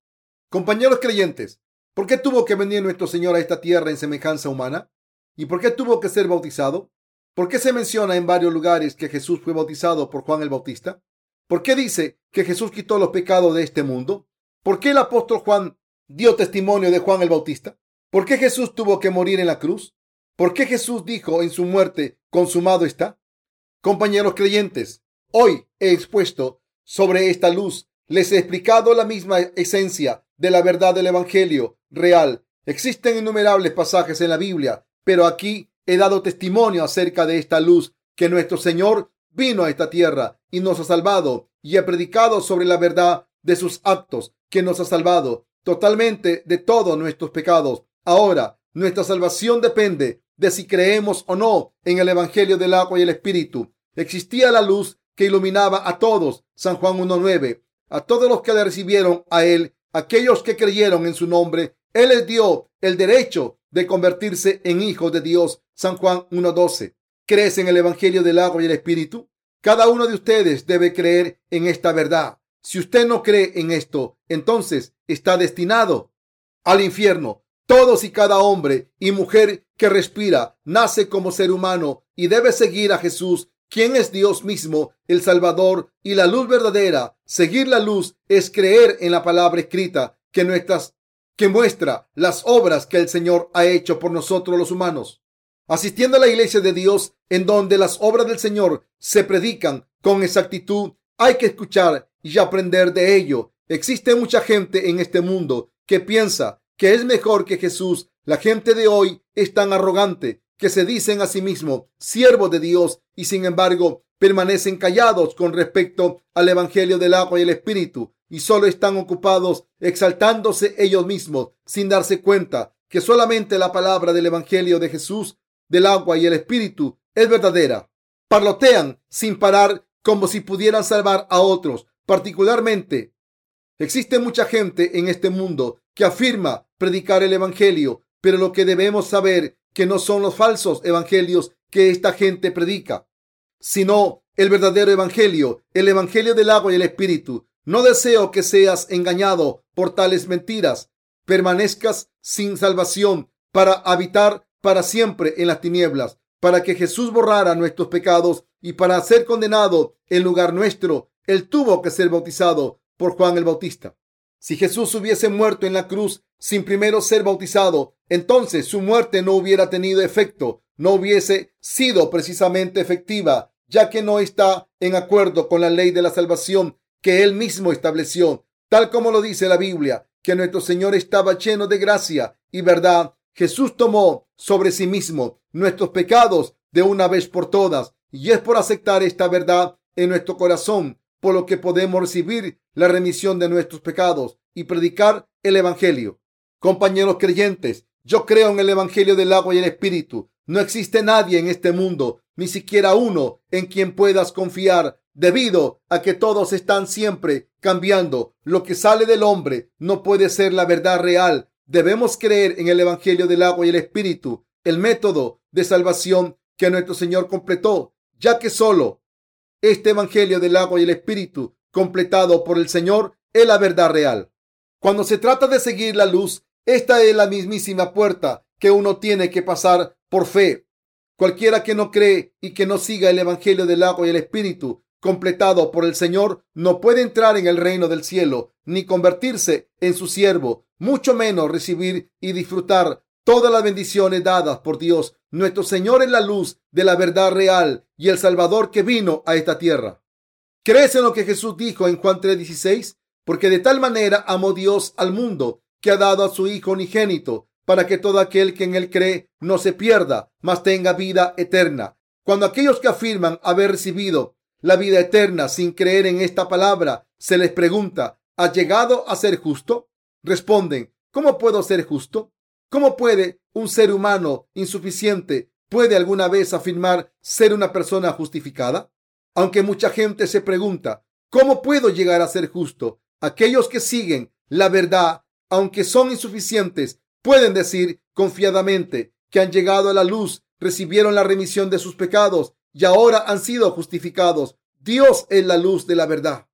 Compañeros creyentes, ¿por qué tuvo que venir nuestro Señor a esta tierra en semejanza humana? ¿Y por qué tuvo que ser bautizado? ¿Por qué se menciona en varios lugares que Jesús fue bautizado por Juan el Bautista? ¿Por qué dice que Jesús quitó los pecados de este mundo? ¿Por qué el apóstol Juan dio testimonio de Juan el Bautista? ¿Por qué Jesús tuvo que morir en la cruz? ¿Por qué Jesús dijo en su muerte, consumado está? Compañeros creyentes, hoy he expuesto sobre esta luz, les he explicado la misma esencia de la verdad del Evangelio real. Existen innumerables pasajes en la Biblia, pero aquí he dado testimonio acerca de esta luz que nuestro Señor vino a esta tierra y nos ha salvado y he predicado sobre la verdad de sus actos que nos ha salvado totalmente de todos nuestros pecados. Ahora, nuestra salvación depende de si creemos o no en el Evangelio del agua y el Espíritu. Existía la luz que iluminaba a todos. San Juan 1.9. A todos los que le recibieron a Él, aquellos que creyeron en su nombre, Él les dio el derecho de convertirse en hijos de Dios. San Juan 1.12. ¿Crees en el Evangelio del agua y el Espíritu? Cada uno de ustedes debe creer en esta verdad. Si usted no cree en esto, entonces está destinado al infierno. Todos y cada hombre y mujer que respira nace como ser humano y debe seguir a Jesús, quien es Dios mismo, el Salvador y la luz verdadera. Seguir la luz es creer en la palabra escrita que nuestras que muestra las obras que el Señor ha hecho por nosotros los humanos. Asistiendo a la iglesia de Dios, en donde las obras del Señor se predican con exactitud, hay que escuchar y aprender de ello. Existe mucha gente en este mundo que piensa que es mejor que Jesús. La gente de hoy es tan arrogante que se dicen a sí mismos siervos de Dios y sin embargo permanecen callados con respecto al Evangelio del agua y el Espíritu y solo están ocupados exaltándose ellos mismos sin darse cuenta que solamente la palabra del Evangelio de Jesús, del agua y el Espíritu es verdadera. Parlotean sin parar como si pudieran salvar a otros. Particularmente, existe mucha gente en este mundo que afirma predicar el Evangelio, pero lo que debemos saber que no son los falsos evangelios que esta gente predica, sino el verdadero Evangelio, el Evangelio del agua y el Espíritu. No deseo que seas engañado por tales mentiras, permanezcas sin salvación para habitar para siempre en las tinieblas, para que Jesús borrara nuestros pecados y para ser condenado en lugar nuestro, Él tuvo que ser bautizado por Juan el Bautista. Si Jesús hubiese muerto en la cruz sin primero ser bautizado, entonces su muerte no hubiera tenido efecto, no hubiese sido precisamente efectiva, ya que no está en acuerdo con la ley de la salvación que él mismo estableció, tal como lo dice la Biblia, que nuestro Señor estaba lleno de gracia y verdad. Jesús tomó sobre sí mismo nuestros pecados de una vez por todas, y es por aceptar esta verdad en nuestro corazón por lo que podemos recibir la remisión de nuestros pecados y predicar el Evangelio. Compañeros creyentes, yo creo en el Evangelio del agua y el Espíritu. No existe nadie en este mundo, ni siquiera uno, en quien puedas confiar, debido a que todos están siempre cambiando. Lo que sale del hombre no puede ser la verdad real. Debemos creer en el Evangelio del agua y el Espíritu, el método de salvación que nuestro Señor completó, ya que solo este Evangelio del agua y el Espíritu, completado por el Señor, es la verdad real. Cuando se trata de seguir la luz, esta es la mismísima puerta que uno tiene que pasar por fe. Cualquiera que no cree y que no siga el Evangelio del agua y el Espíritu, completado por el Señor, no puede entrar en el reino del cielo, ni convertirse en su siervo, mucho menos recibir y disfrutar todas las bendiciones dadas por Dios. Nuestro Señor es la luz de la verdad real y el Salvador que vino a esta tierra. ¿Crees en lo que Jesús dijo en Juan 3:16? Porque de tal manera amó Dios al mundo que ha dado a su Hijo unigénito para que todo aquel que en él cree no se pierda, mas tenga vida eterna. Cuando aquellos que afirman haber recibido la vida eterna sin creer en esta palabra, se les pregunta, ¿ha llegado a ser justo? Responden, ¿cómo puedo ser justo? ¿Cómo puede un ser humano insuficiente puede alguna vez afirmar ser una persona justificada? Aunque mucha gente se pregunta, ¿cómo puedo llegar a ser justo? Aquellos que siguen la verdad, aunque son insuficientes, pueden decir confiadamente que han llegado a la luz, recibieron la remisión de sus pecados y ahora han sido justificados. Dios es la luz de la verdad.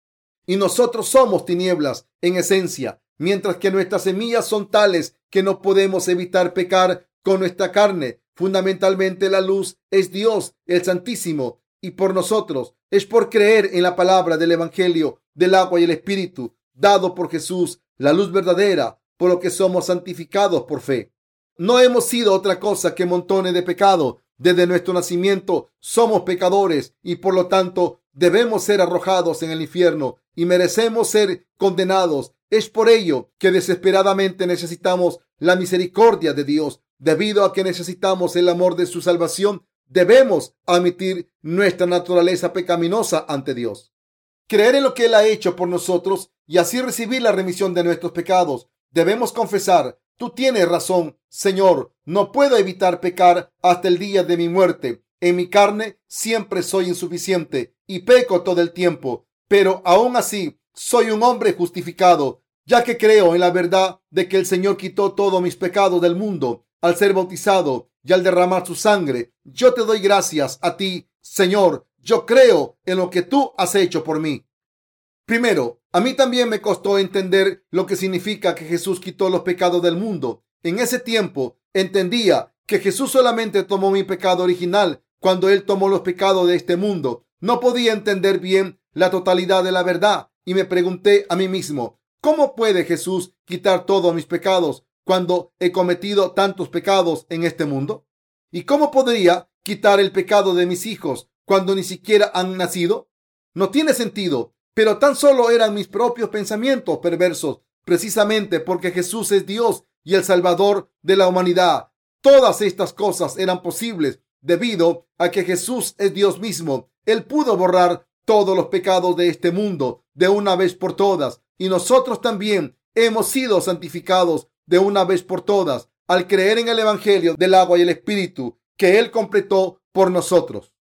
Y nosotros somos tinieblas en esencia, mientras que nuestras semillas son tales que no podemos evitar pecar con nuestra carne. Fundamentalmente la luz es Dios, el Santísimo, y por nosotros es por creer en la palabra del Evangelio del agua y el Espíritu, dado por Jesús, la luz verdadera, por lo que somos santificados por fe. No hemos sido otra cosa que montones de pecado. Desde nuestro nacimiento somos pecadores y por lo tanto debemos ser arrojados en el infierno y merecemos ser condenados es por ello que desesperadamente necesitamos la misericordia de Dios. Debido a que necesitamos el amor de su salvación, debemos admitir nuestra naturaleza pecaminosa ante Dios. Creer en lo que Él ha hecho por nosotros y así recibir la remisión de nuestros pecados. Debemos confesar, tú tienes razón, Señor, no puedo evitar pecar hasta el día de mi muerte. En mi carne siempre soy insuficiente y peco todo el tiempo, pero aún así soy un hombre justificado, ya que creo en la verdad de que el Señor quitó todos mis pecados del mundo al ser bautizado y al derramar su sangre. Yo te doy gracias a ti, Señor. Yo creo en lo que tú has hecho por mí. Primero, a mí también me costó entender lo que significa que Jesús quitó los pecados del mundo. En ese tiempo entendía que Jesús solamente tomó mi pecado original cuando Él tomó los pecados de este mundo. No podía entender bien la totalidad de la verdad y me pregunté a mí mismo, ¿cómo puede Jesús quitar todos mis pecados cuando he cometido tantos pecados en este mundo? ¿Y cómo podría quitar el pecado de mis hijos cuando ni siquiera han nacido? No tiene sentido, pero tan solo eran mis propios pensamientos perversos, precisamente porque Jesús es Dios y el Salvador de la humanidad. Todas estas cosas eran posibles debido a que Jesús es Dios mismo. Él pudo borrar todos los pecados de este mundo de una vez por todas. Y nosotros también hemos sido santificados de una vez por todas al creer en el Evangelio del agua y el Espíritu que Él completó por nosotros.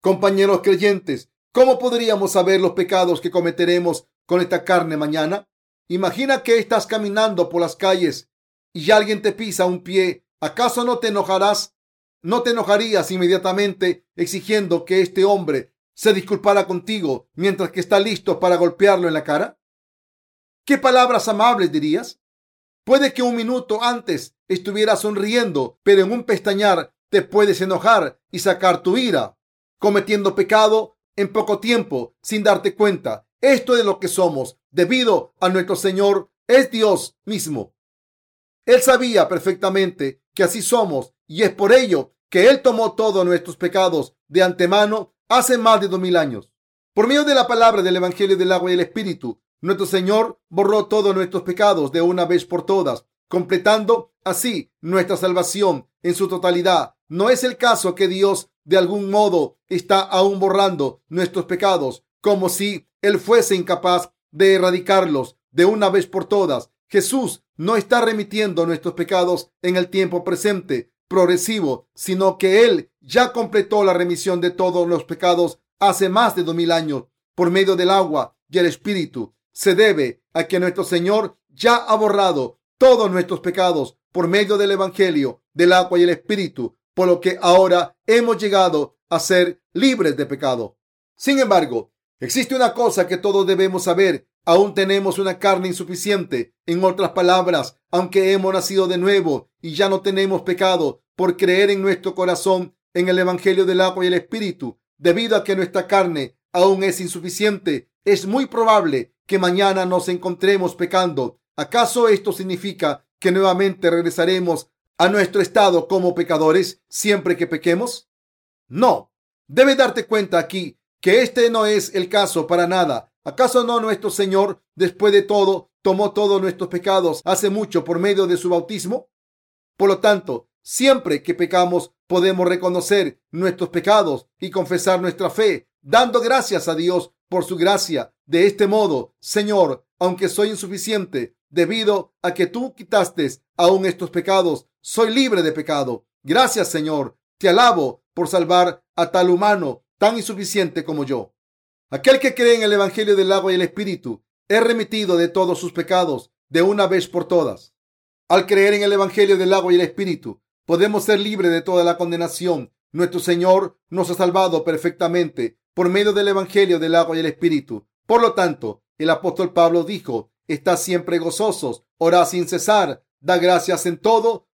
Compañeros creyentes, ¿cómo podríamos saber los pecados que cometeremos con esta carne mañana? Imagina que estás caminando por las calles y alguien te pisa un pie. ¿Acaso no te enojarás? ¿No te enojarías inmediatamente exigiendo que este hombre se disculpara contigo mientras que está listo para golpearlo en la cara? ¿Qué palabras amables dirías? Puede que un minuto antes estuvieras sonriendo, pero en un pestañar te puedes enojar y sacar tu ira, cometiendo pecado en poco tiempo sin darte cuenta. Esto es lo que somos debido a nuestro Señor es Dios mismo. Él sabía perfectamente que así somos y es por ello que Él tomó todos nuestros pecados de antemano hace más de dos mil años. Por medio de la palabra del Evangelio del agua y el Espíritu, nuestro Señor borró todos nuestros pecados de una vez por todas, completando así nuestra salvación en su totalidad. No es el caso que Dios de algún modo está aún borrando nuestros pecados, como si Él fuese incapaz de erradicarlos de una vez por todas. Jesús no está remitiendo nuestros pecados en el tiempo presente, progresivo, sino que Él ya completó la remisión de todos los pecados hace más de dos mil años por medio del agua y el Espíritu. Se debe a que nuestro Señor ya ha borrado todos nuestros pecados por medio del Evangelio, del agua y el Espíritu, por lo que ahora hemos llegado a ser libres de pecado. Sin embargo, existe una cosa que todos debemos saber. Aún tenemos una carne insuficiente. En otras palabras, aunque hemos nacido de nuevo y ya no tenemos pecado por creer en nuestro corazón en el Evangelio del agua y el Espíritu, debido a que nuestra carne aún es insuficiente, es muy probable que mañana nos encontremos pecando. ¿Acaso esto significa que nuevamente regresaremos a nuestro estado como pecadores siempre que pequemos? No. Debes darte cuenta aquí que este no es el caso para nada. ¿Acaso no nuestro Señor, después de todo, tomó todos nuestros pecados hace mucho por medio de su bautismo? Por lo tanto, siempre que pecamos, podemos reconocer nuestros pecados y confesar nuestra fe, dando gracias a Dios por su gracia. De este modo, Señor, aunque soy insuficiente, debido a que tú quitaste aún estos pecados, soy libre de pecado. Gracias, Señor. Te alabo por salvar a tal humano tan insuficiente como yo. Aquel que cree en el Evangelio del agua y el Espíritu es remitido de todos sus pecados de una vez por todas. Al creer en el Evangelio del agua y el Espíritu, podemos ser libres de toda la condenación. Nuestro Señor nos ha salvado perfectamente por medio del Evangelio del agua y el Espíritu. Por lo tanto, el apóstol Pablo dijo, está siempre gozosos, orad sin cesar, da gracias en todo.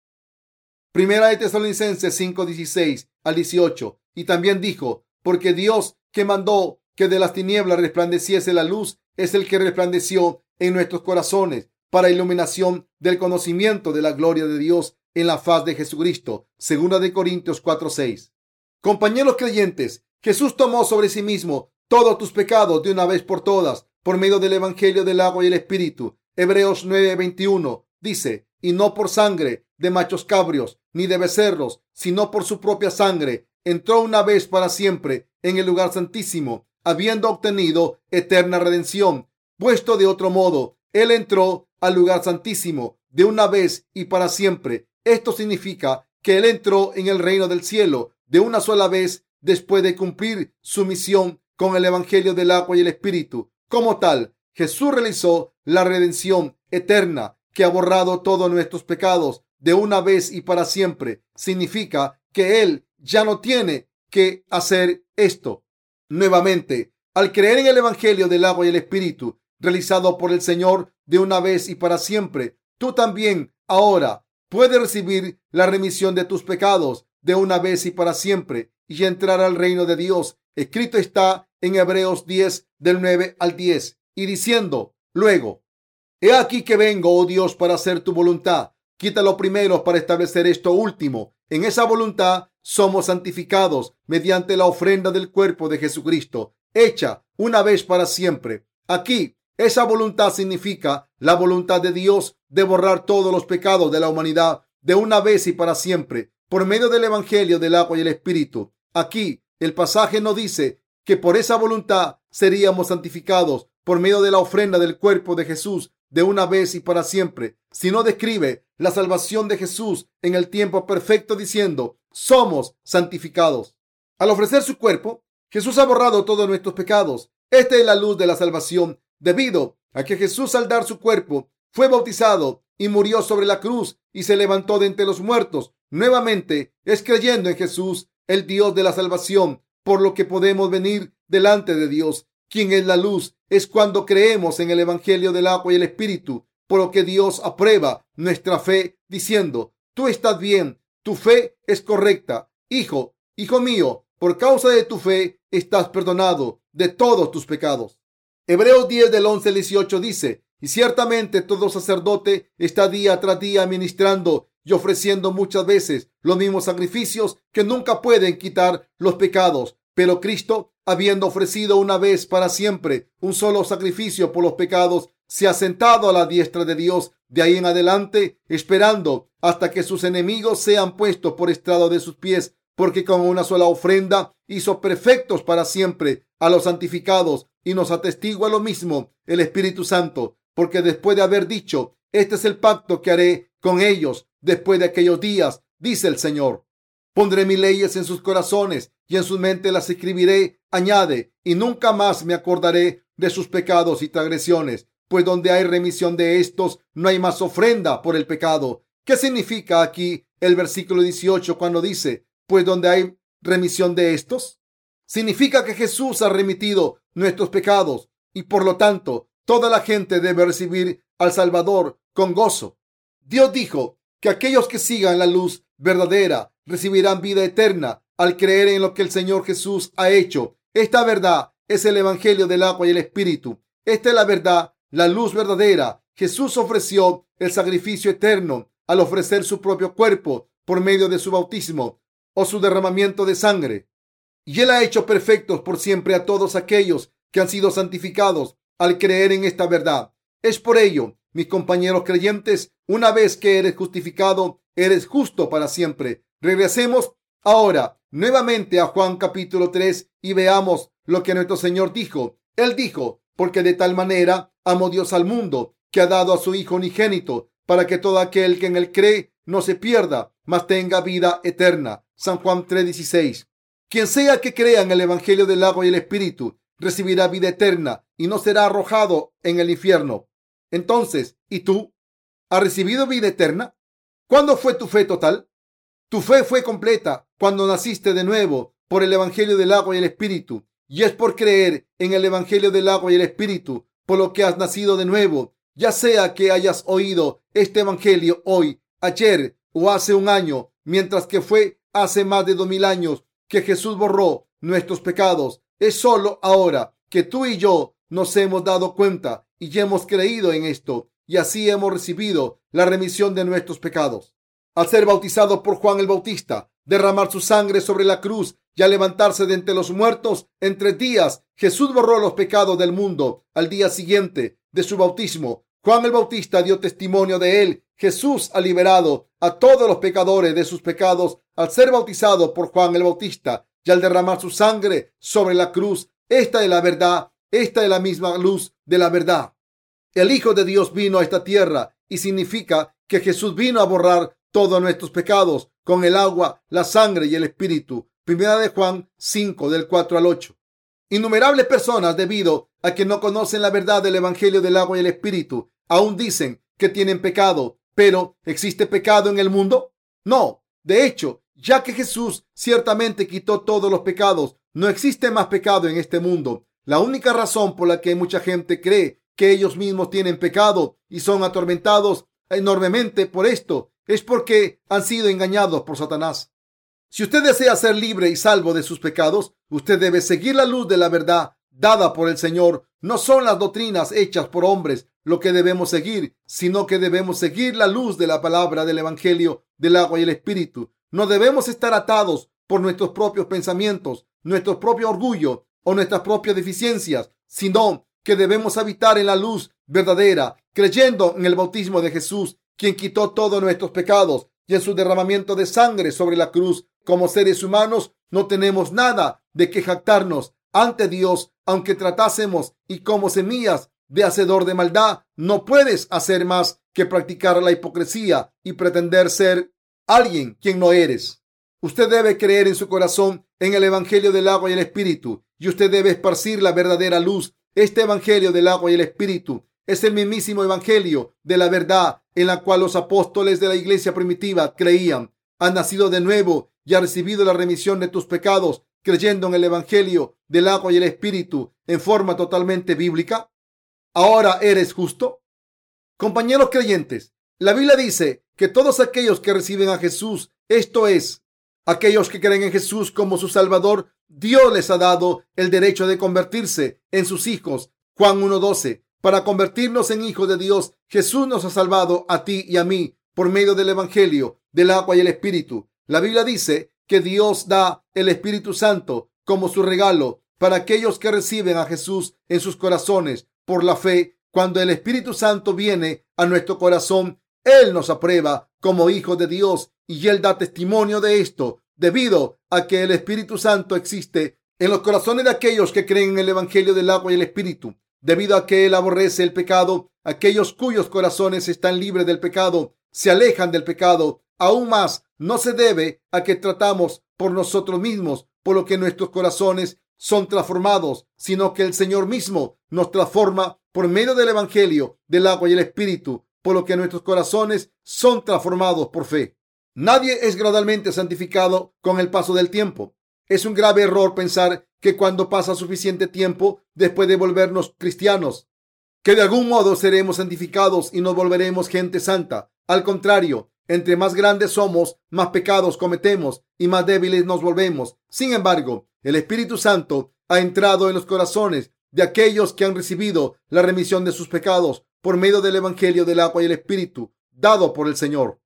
Primera de Tesalonicenses 5, 16 al 18. Y también dijo, porque Dios que mandó que de las tinieblas resplandeciese la luz, es el que resplandeció en nuestros corazones para iluminación del conocimiento de la gloria de Dios en la faz de Jesucristo. Segunda de Corintios 4, 6. Compañeros creyentes, Jesús tomó sobre sí mismo todos tus pecados de una vez por todas por medio del Evangelio del agua y el Espíritu. Hebreos 9:21 dice, y no por sangre de machos cabrios ni de becerros, sino por su propia sangre, entró una vez para siempre en el lugar santísimo, habiendo obtenido eterna redención. Puesto de otro modo, Él entró al lugar santísimo de una vez y para siempre. Esto significa que Él entró en el reino del cielo de una sola vez después de cumplir su misión con el Evangelio del agua y el Espíritu. Como tal, Jesús realizó la redención eterna que ha borrado todos nuestros pecados de una vez y para siempre. Significa que Él ya no tiene que hacer esto nuevamente. Al creer en el Evangelio del agua y el Espíritu, realizado por el Señor de una vez y para siempre, tú también ahora puedes recibir la remisión de tus pecados de una vez y para siempre y entrar al reino de Dios. Escrito está en Hebreos 10 del 9 al 10 y diciendo luego, he aquí que vengo, oh Dios, para hacer tu voluntad. Quítalo primero para establecer esto último. En esa voluntad somos santificados mediante la ofrenda del cuerpo de Jesucristo, hecha una vez para siempre. Aquí, esa voluntad significa la voluntad de Dios de borrar todos los pecados de la humanidad de una vez y para siempre por medio del Evangelio del agua y el Espíritu. Aquí el pasaje no dice que por esa voluntad seríamos santificados por medio de la ofrenda del cuerpo de Jesús de una vez y para siempre, sino describe la salvación de Jesús en el tiempo perfecto diciendo, somos santificados. Al ofrecer su cuerpo, Jesús ha borrado todos nuestros pecados. Esta es la luz de la salvación, debido a que Jesús al dar su cuerpo fue bautizado y murió sobre la cruz y se levantó de entre los muertos. Nuevamente es creyendo en Jesús, el Dios de la salvación, por lo que podemos venir delante de Dios, quien es la luz. Es cuando creemos en el Evangelio del agua y el Espíritu, por lo que Dios aprueba nuestra fe, diciendo, tú estás bien, tu fe es correcta. Hijo, hijo mío, por causa de tu fe estás perdonado de todos tus pecados. Hebreos 10 del 11 al 18 dice, y ciertamente todo sacerdote está día tras día ministrando y ofreciendo muchas veces los mismos sacrificios que nunca pueden quitar los pecados. Pero Cristo, habiendo ofrecido una vez para siempre un solo sacrificio por los pecados, se ha sentado a la diestra de Dios de ahí en adelante, esperando hasta que sus enemigos sean puestos por estrado de sus pies, porque con una sola ofrenda hizo perfectos para siempre a los santificados y nos atestigua lo mismo el Espíritu Santo porque después de haber dicho, este es el pacto que haré con ellos después de aquellos días, dice el Señor. Pondré mis leyes en sus corazones y en sus mentes las escribiré, añade, y nunca más me acordaré de sus pecados y transgresiones, pues donde hay remisión de estos, no hay más ofrenda por el pecado. ¿Qué significa aquí el versículo 18 cuando dice, pues donde hay remisión de estos? Significa que Jesús ha remitido nuestros pecados y por lo tanto Toda la gente debe recibir al Salvador con gozo. Dios dijo que aquellos que sigan la luz verdadera recibirán vida eterna al creer en lo que el Señor Jesús ha hecho. Esta verdad es el Evangelio del agua y el Espíritu. Esta es la verdad, la luz verdadera. Jesús ofreció el sacrificio eterno al ofrecer su propio cuerpo por medio de su bautismo o su derramamiento de sangre. Y Él ha hecho perfectos por siempre a todos aquellos que han sido santificados al creer en esta verdad. Es por ello, mis compañeros creyentes, una vez que eres justificado, eres justo para siempre. Regresemos ahora nuevamente a Juan capítulo 3 y veamos lo que nuestro Señor dijo. Él dijo, porque de tal manera amó Dios al mundo, que ha dado a su Hijo unigénito, para que todo aquel que en él cree no se pierda, mas tenga vida eterna. San Juan 3:16. Quien sea que crea en el Evangelio del agua y el Espíritu recibirá vida eterna y no será arrojado en el infierno. Entonces, ¿y tú? ¿Has recibido vida eterna? ¿Cuándo fue tu fe total? Tu fe fue completa cuando naciste de nuevo por el Evangelio del agua y el Espíritu. Y es por creer en el Evangelio del agua y el Espíritu por lo que has nacido de nuevo. Ya sea que hayas oído este Evangelio hoy, ayer o hace un año, mientras que fue hace más de dos mil años que Jesús borró nuestros pecados es solo ahora que tú y yo nos hemos dado cuenta y hemos creído en esto y así hemos recibido la remisión de nuestros pecados. Al ser bautizado por Juan el Bautista, derramar su sangre sobre la cruz y al levantarse de entre los muertos en tres días, Jesús borró los pecados del mundo. Al día siguiente de su bautismo, Juan el Bautista dio testimonio de él. Jesús ha liberado a todos los pecadores de sus pecados al ser bautizado por Juan el Bautista y al derramar su sangre sobre la cruz. Esta es la verdad, esta es la misma luz de la verdad. El Hijo de Dios vino a esta tierra y significa que Jesús vino a borrar todos nuestros pecados con el agua, la sangre y el Espíritu. Primera de Juan 5 del 4 al 8. Innumerables personas, debido a que no conocen la verdad del Evangelio del agua y el Espíritu, aún dicen que tienen pecado. Pero, ¿existe pecado en el mundo? No. De hecho, ya que Jesús ciertamente quitó todos los pecados, no existe más pecado en este mundo. La única razón por la que mucha gente cree que ellos mismos tienen pecado y son atormentados enormemente por esto es porque han sido engañados por Satanás. Si usted desea ser libre y salvo de sus pecados, usted debe seguir la luz de la verdad dada por el Señor. No son las doctrinas hechas por hombres lo que debemos seguir, sino que debemos seguir la luz de la palabra del Evangelio del agua y el Espíritu. No debemos estar atados por nuestros propios pensamientos, nuestro propio orgullo o nuestras propias deficiencias, sino que debemos habitar en la luz verdadera, creyendo en el bautismo de Jesús, quien quitó todos nuestros pecados. y en su derramamiento de sangre sobre la cruz. Como seres humanos no tenemos nada de que jactarnos ante Dios, aunque tratásemos y como semillas de hacedor de maldad, no puedes hacer más que practicar la hipocresía y pretender ser alguien quien no eres. Usted debe creer en su corazón en el Evangelio del agua y el Espíritu, y usted debe esparcir la verdadera luz. Este Evangelio del agua y el Espíritu es el mismísimo Evangelio de la verdad en la cual los apóstoles de la iglesia primitiva creían. Has nacido de nuevo y has recibido la remisión de tus pecados creyendo en el Evangelio del agua y el Espíritu en forma totalmente bíblica. Ahora eres justo. Compañeros creyentes, la Biblia dice que todos aquellos que reciben a Jesús, esto es, aquellos que creen en Jesús como su Salvador, Dios les ha dado el derecho de convertirse en sus hijos. Juan 1.12. Para convertirnos en hijos de Dios, Jesús nos ha salvado a ti y a mí por medio del Evangelio, del agua y el Espíritu. La Biblia dice que Dios da el Espíritu Santo como su regalo para aquellos que reciben a Jesús en sus corazones por la fe. Cuando el Espíritu Santo viene a nuestro corazón, Él nos aprueba como hijos de Dios y Él da testimonio de esto debido a que el Espíritu Santo existe en los corazones de aquellos que creen en el Evangelio del agua y el Espíritu debido a que Él aborrece el pecado, aquellos cuyos corazones están libres del pecado se alejan del pecado. Aún más, no se debe a que tratamos por nosotros mismos, por lo que nuestros corazones son transformados, sino que el Señor mismo nos transforma por medio del Evangelio, del agua y el Espíritu, por lo que nuestros corazones son transformados por fe. Nadie es gradualmente santificado con el paso del tiempo. Es un grave error pensar que cuando pasa suficiente tiempo después de volvernos cristianos, que de algún modo seremos santificados y nos volveremos gente santa. Al contrario, entre más grandes somos, más pecados cometemos y más débiles nos volvemos. Sin embargo, el Espíritu Santo ha entrado en los corazones de aquellos que han recibido la remisión de sus pecados por medio del Evangelio del agua y el Espíritu dado por el Señor.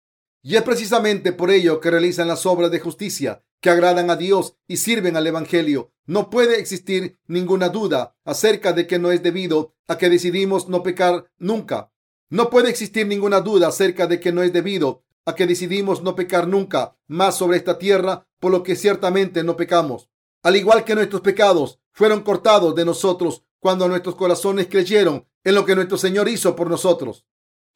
Y es precisamente por ello que realizan las obras de justicia que agradan a Dios y sirven al Evangelio. No puede existir ninguna duda acerca de que no es debido a que decidimos no pecar nunca. No puede existir ninguna duda acerca de que no es debido a que decidimos no pecar nunca más sobre esta tierra, por lo que ciertamente no pecamos. Al igual que nuestros pecados fueron cortados de nosotros cuando nuestros corazones creyeron en lo que nuestro Señor hizo por nosotros.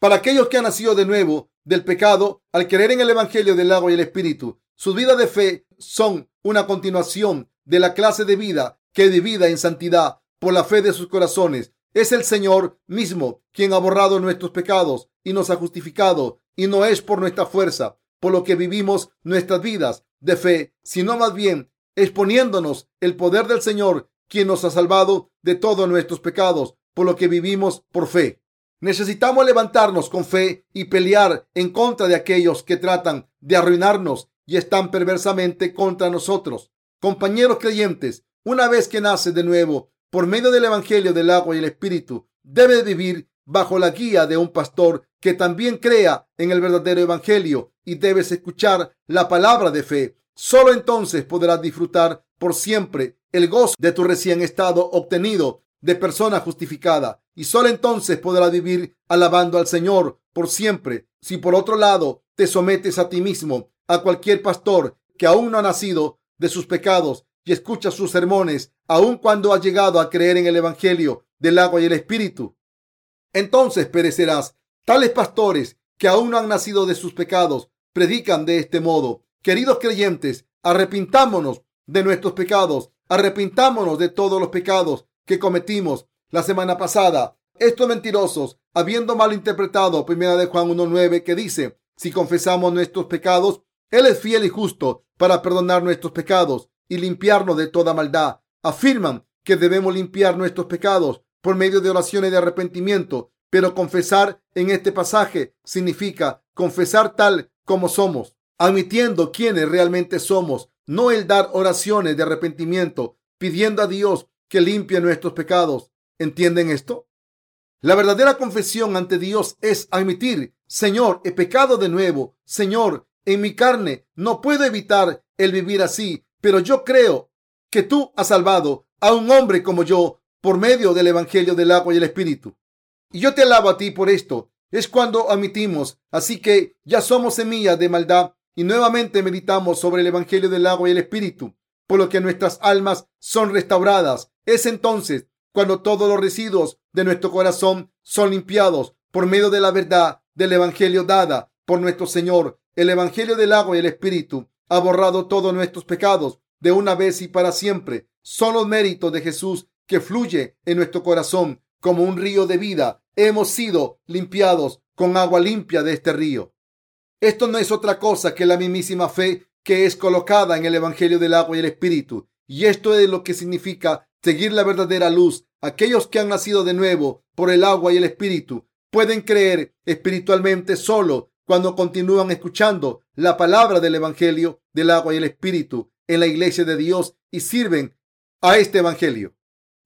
Para aquellos que han nacido de nuevo del pecado, al creer en el Evangelio del agua y el Espíritu, sus vidas de fe son una continuación de la clase de vida que es vivida en santidad por la fe de sus corazones. Es el Señor mismo quien ha borrado nuestros pecados y nos ha justificado, y no es por nuestra fuerza, por lo que vivimos nuestras vidas de fe, sino más bien exponiéndonos el poder del Señor, quien nos ha salvado de todos nuestros pecados, por lo que vivimos por fe. Necesitamos levantarnos con fe y pelear en contra de aquellos que tratan de arruinarnos y están perversamente contra nosotros. Compañeros creyentes, una vez que naces de nuevo por medio del Evangelio del agua y el Espíritu, debes vivir bajo la guía de un pastor que también crea en el verdadero Evangelio y debes escuchar la palabra de fe. Solo entonces podrás disfrutar por siempre el gozo de tu recién estado obtenido de persona justificada y solo entonces podrás vivir alabando al Señor por siempre. Si por otro lado te sometes a ti mismo, a cualquier pastor que aún no ha nacido de sus pecados y escucha sus sermones, aun cuando ha llegado a creer en el Evangelio del agua y el Espíritu, entonces perecerás. Tales pastores que aún no han nacido de sus pecados predican de este modo. Queridos creyentes, arrepintámonos de nuestros pecados, arrepintámonos de todos los pecados que cometimos la semana pasada. Estos mentirosos, habiendo malinterpretado primera de Juan 1.9 que dice, si confesamos nuestros pecados, Él es fiel y justo para perdonar nuestros pecados y limpiarnos de toda maldad. Afirman que debemos limpiar nuestros pecados por medio de oraciones de arrepentimiento, pero confesar en este pasaje significa confesar tal como somos, admitiendo quiénes realmente somos, no el dar oraciones de arrepentimiento, pidiendo a Dios que limpie nuestros pecados. ¿Entienden esto? La verdadera confesión ante Dios es admitir, Señor, he pecado de nuevo. Señor, en mi carne no puedo evitar el vivir así, pero yo creo que tú has salvado a un hombre como yo por medio del Evangelio del agua y el Espíritu. Y yo te alabo a ti por esto es cuando admitimos, así que ya somos semillas de maldad y nuevamente meditamos sobre el Evangelio del agua y el Espíritu, por lo que nuestras almas son restauradas. Es entonces cuando todos los residuos de nuestro corazón son limpiados por medio de la verdad del Evangelio dada por nuestro Señor. El Evangelio del agua y el Espíritu ha borrado todos nuestros pecados de una vez y para siempre. Son los méritos de Jesús que fluye en nuestro corazón como un río de vida. Hemos sido limpiados con agua limpia de este río. Esto no es otra cosa que la mismísima fe que es colocada en el Evangelio del agua y el Espíritu. Y esto es lo que significa seguir la verdadera luz. Aquellos que han nacido de nuevo por el agua y el Espíritu pueden creer espiritualmente solo cuando continúan escuchando la palabra del Evangelio del agua y el Espíritu en la iglesia de Dios y sirven a este Evangelio.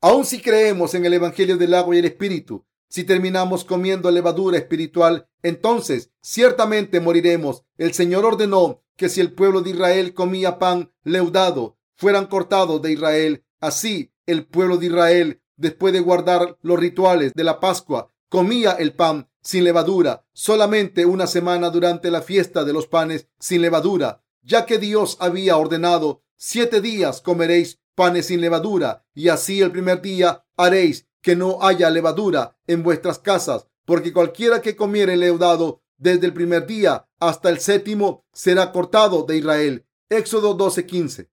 Aun si creemos en el Evangelio del agua y el Espíritu, si terminamos comiendo levadura espiritual, entonces ciertamente moriremos. El Señor ordenó que si el pueblo de Israel comía pan leudado, fueran cortados de Israel. Así, el pueblo de Israel, después de guardar los rituales de la Pascua, comía el pan sin levadura solamente una semana durante la fiesta de los panes sin levadura, ya que Dios había ordenado siete días comeréis panes sin levadura y así el primer día haréis que no haya levadura en vuestras casas, porque cualquiera que comiere leudado desde el primer día hasta el séptimo será cortado de Israel. Éxodo 12:15.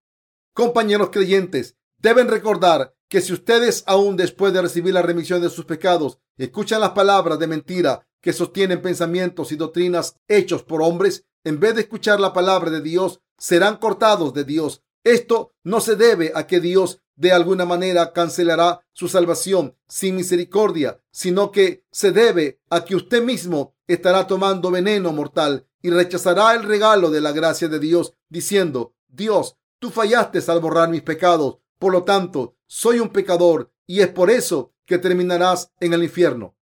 Compañeros creyentes, deben recordar que si ustedes aún después de recibir la remisión de sus pecados escuchan las palabras de mentira que sostienen pensamientos y doctrinas hechos por hombres, en vez de escuchar la palabra de Dios, serán cortados de Dios. Esto no se debe a que Dios de alguna manera cancelará su salvación sin misericordia, sino que se debe a que usted mismo estará tomando veneno mortal y rechazará el regalo de la gracia de Dios, diciendo, Dios, tú fallaste al borrar mis pecados, por lo tanto, soy un pecador y es por eso que terminarás en el infierno.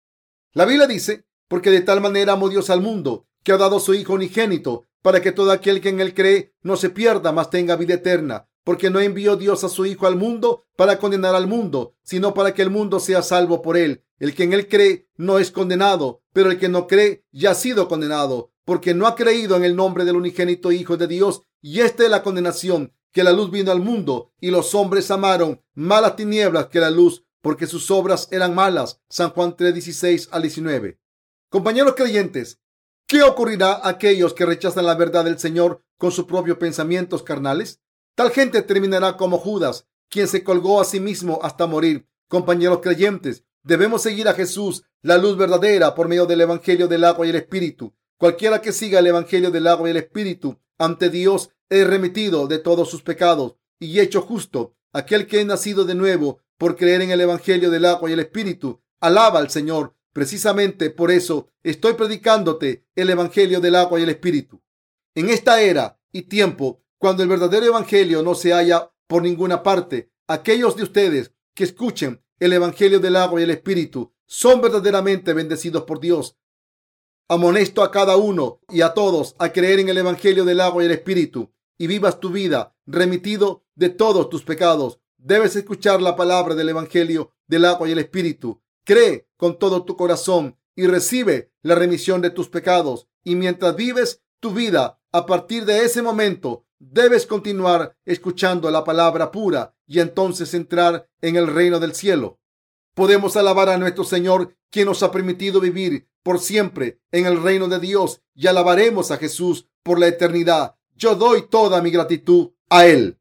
La Biblia dice, porque de tal manera amó Dios al mundo, que ha dado su Hijo unigénito, para que todo aquel que en él cree no se pierda, mas tenga vida eterna. Porque no envió Dios a su Hijo al mundo para condenar al mundo, sino para que el mundo sea salvo por él. El que en él cree no es condenado, pero el que no cree ya ha sido condenado, porque no ha creído en el nombre del unigénito Hijo de Dios. Y esta es la condenación, que la luz vino al mundo y los hombres amaron malas tinieblas que la luz porque sus obras eran malas. San Juan 3, 16 al 19. Compañeros creyentes, ¿qué ocurrirá a aquellos que rechazan la verdad del Señor con sus propios pensamientos carnales? Tal gente terminará como Judas, quien se colgó a sí mismo hasta morir. Compañeros creyentes, debemos seguir a Jesús, la luz verdadera, por medio del Evangelio del agua y el Espíritu. Cualquiera que siga el Evangelio del agua y el Espíritu ante Dios es remitido de todos sus pecados y hecho justo. Aquel que es nacido de nuevo por creer en el Evangelio del agua y el Espíritu, alaba al Señor. Precisamente por eso estoy predicándote el Evangelio del agua y el Espíritu. En esta era y tiempo, cuando el verdadero Evangelio no se halla por ninguna parte, aquellos de ustedes que escuchen el Evangelio del agua y el Espíritu son verdaderamente bendecidos por Dios. Amonesto a cada uno y a todos a creer en el Evangelio del agua y el Espíritu y vivas tu vida remitido de todos tus pecados. Debes escuchar la palabra del Evangelio del agua y el Espíritu. Cree con todo tu corazón y recibe la remisión de tus pecados. Y mientras vives tu vida, a partir de ese momento, debes continuar escuchando la palabra pura y entonces entrar en el reino del cielo. Podemos alabar a nuestro Señor, quien nos ha permitido vivir por siempre en el reino de Dios y alabaremos a Jesús por la eternidad. Yo doy toda mi gratitud a Él.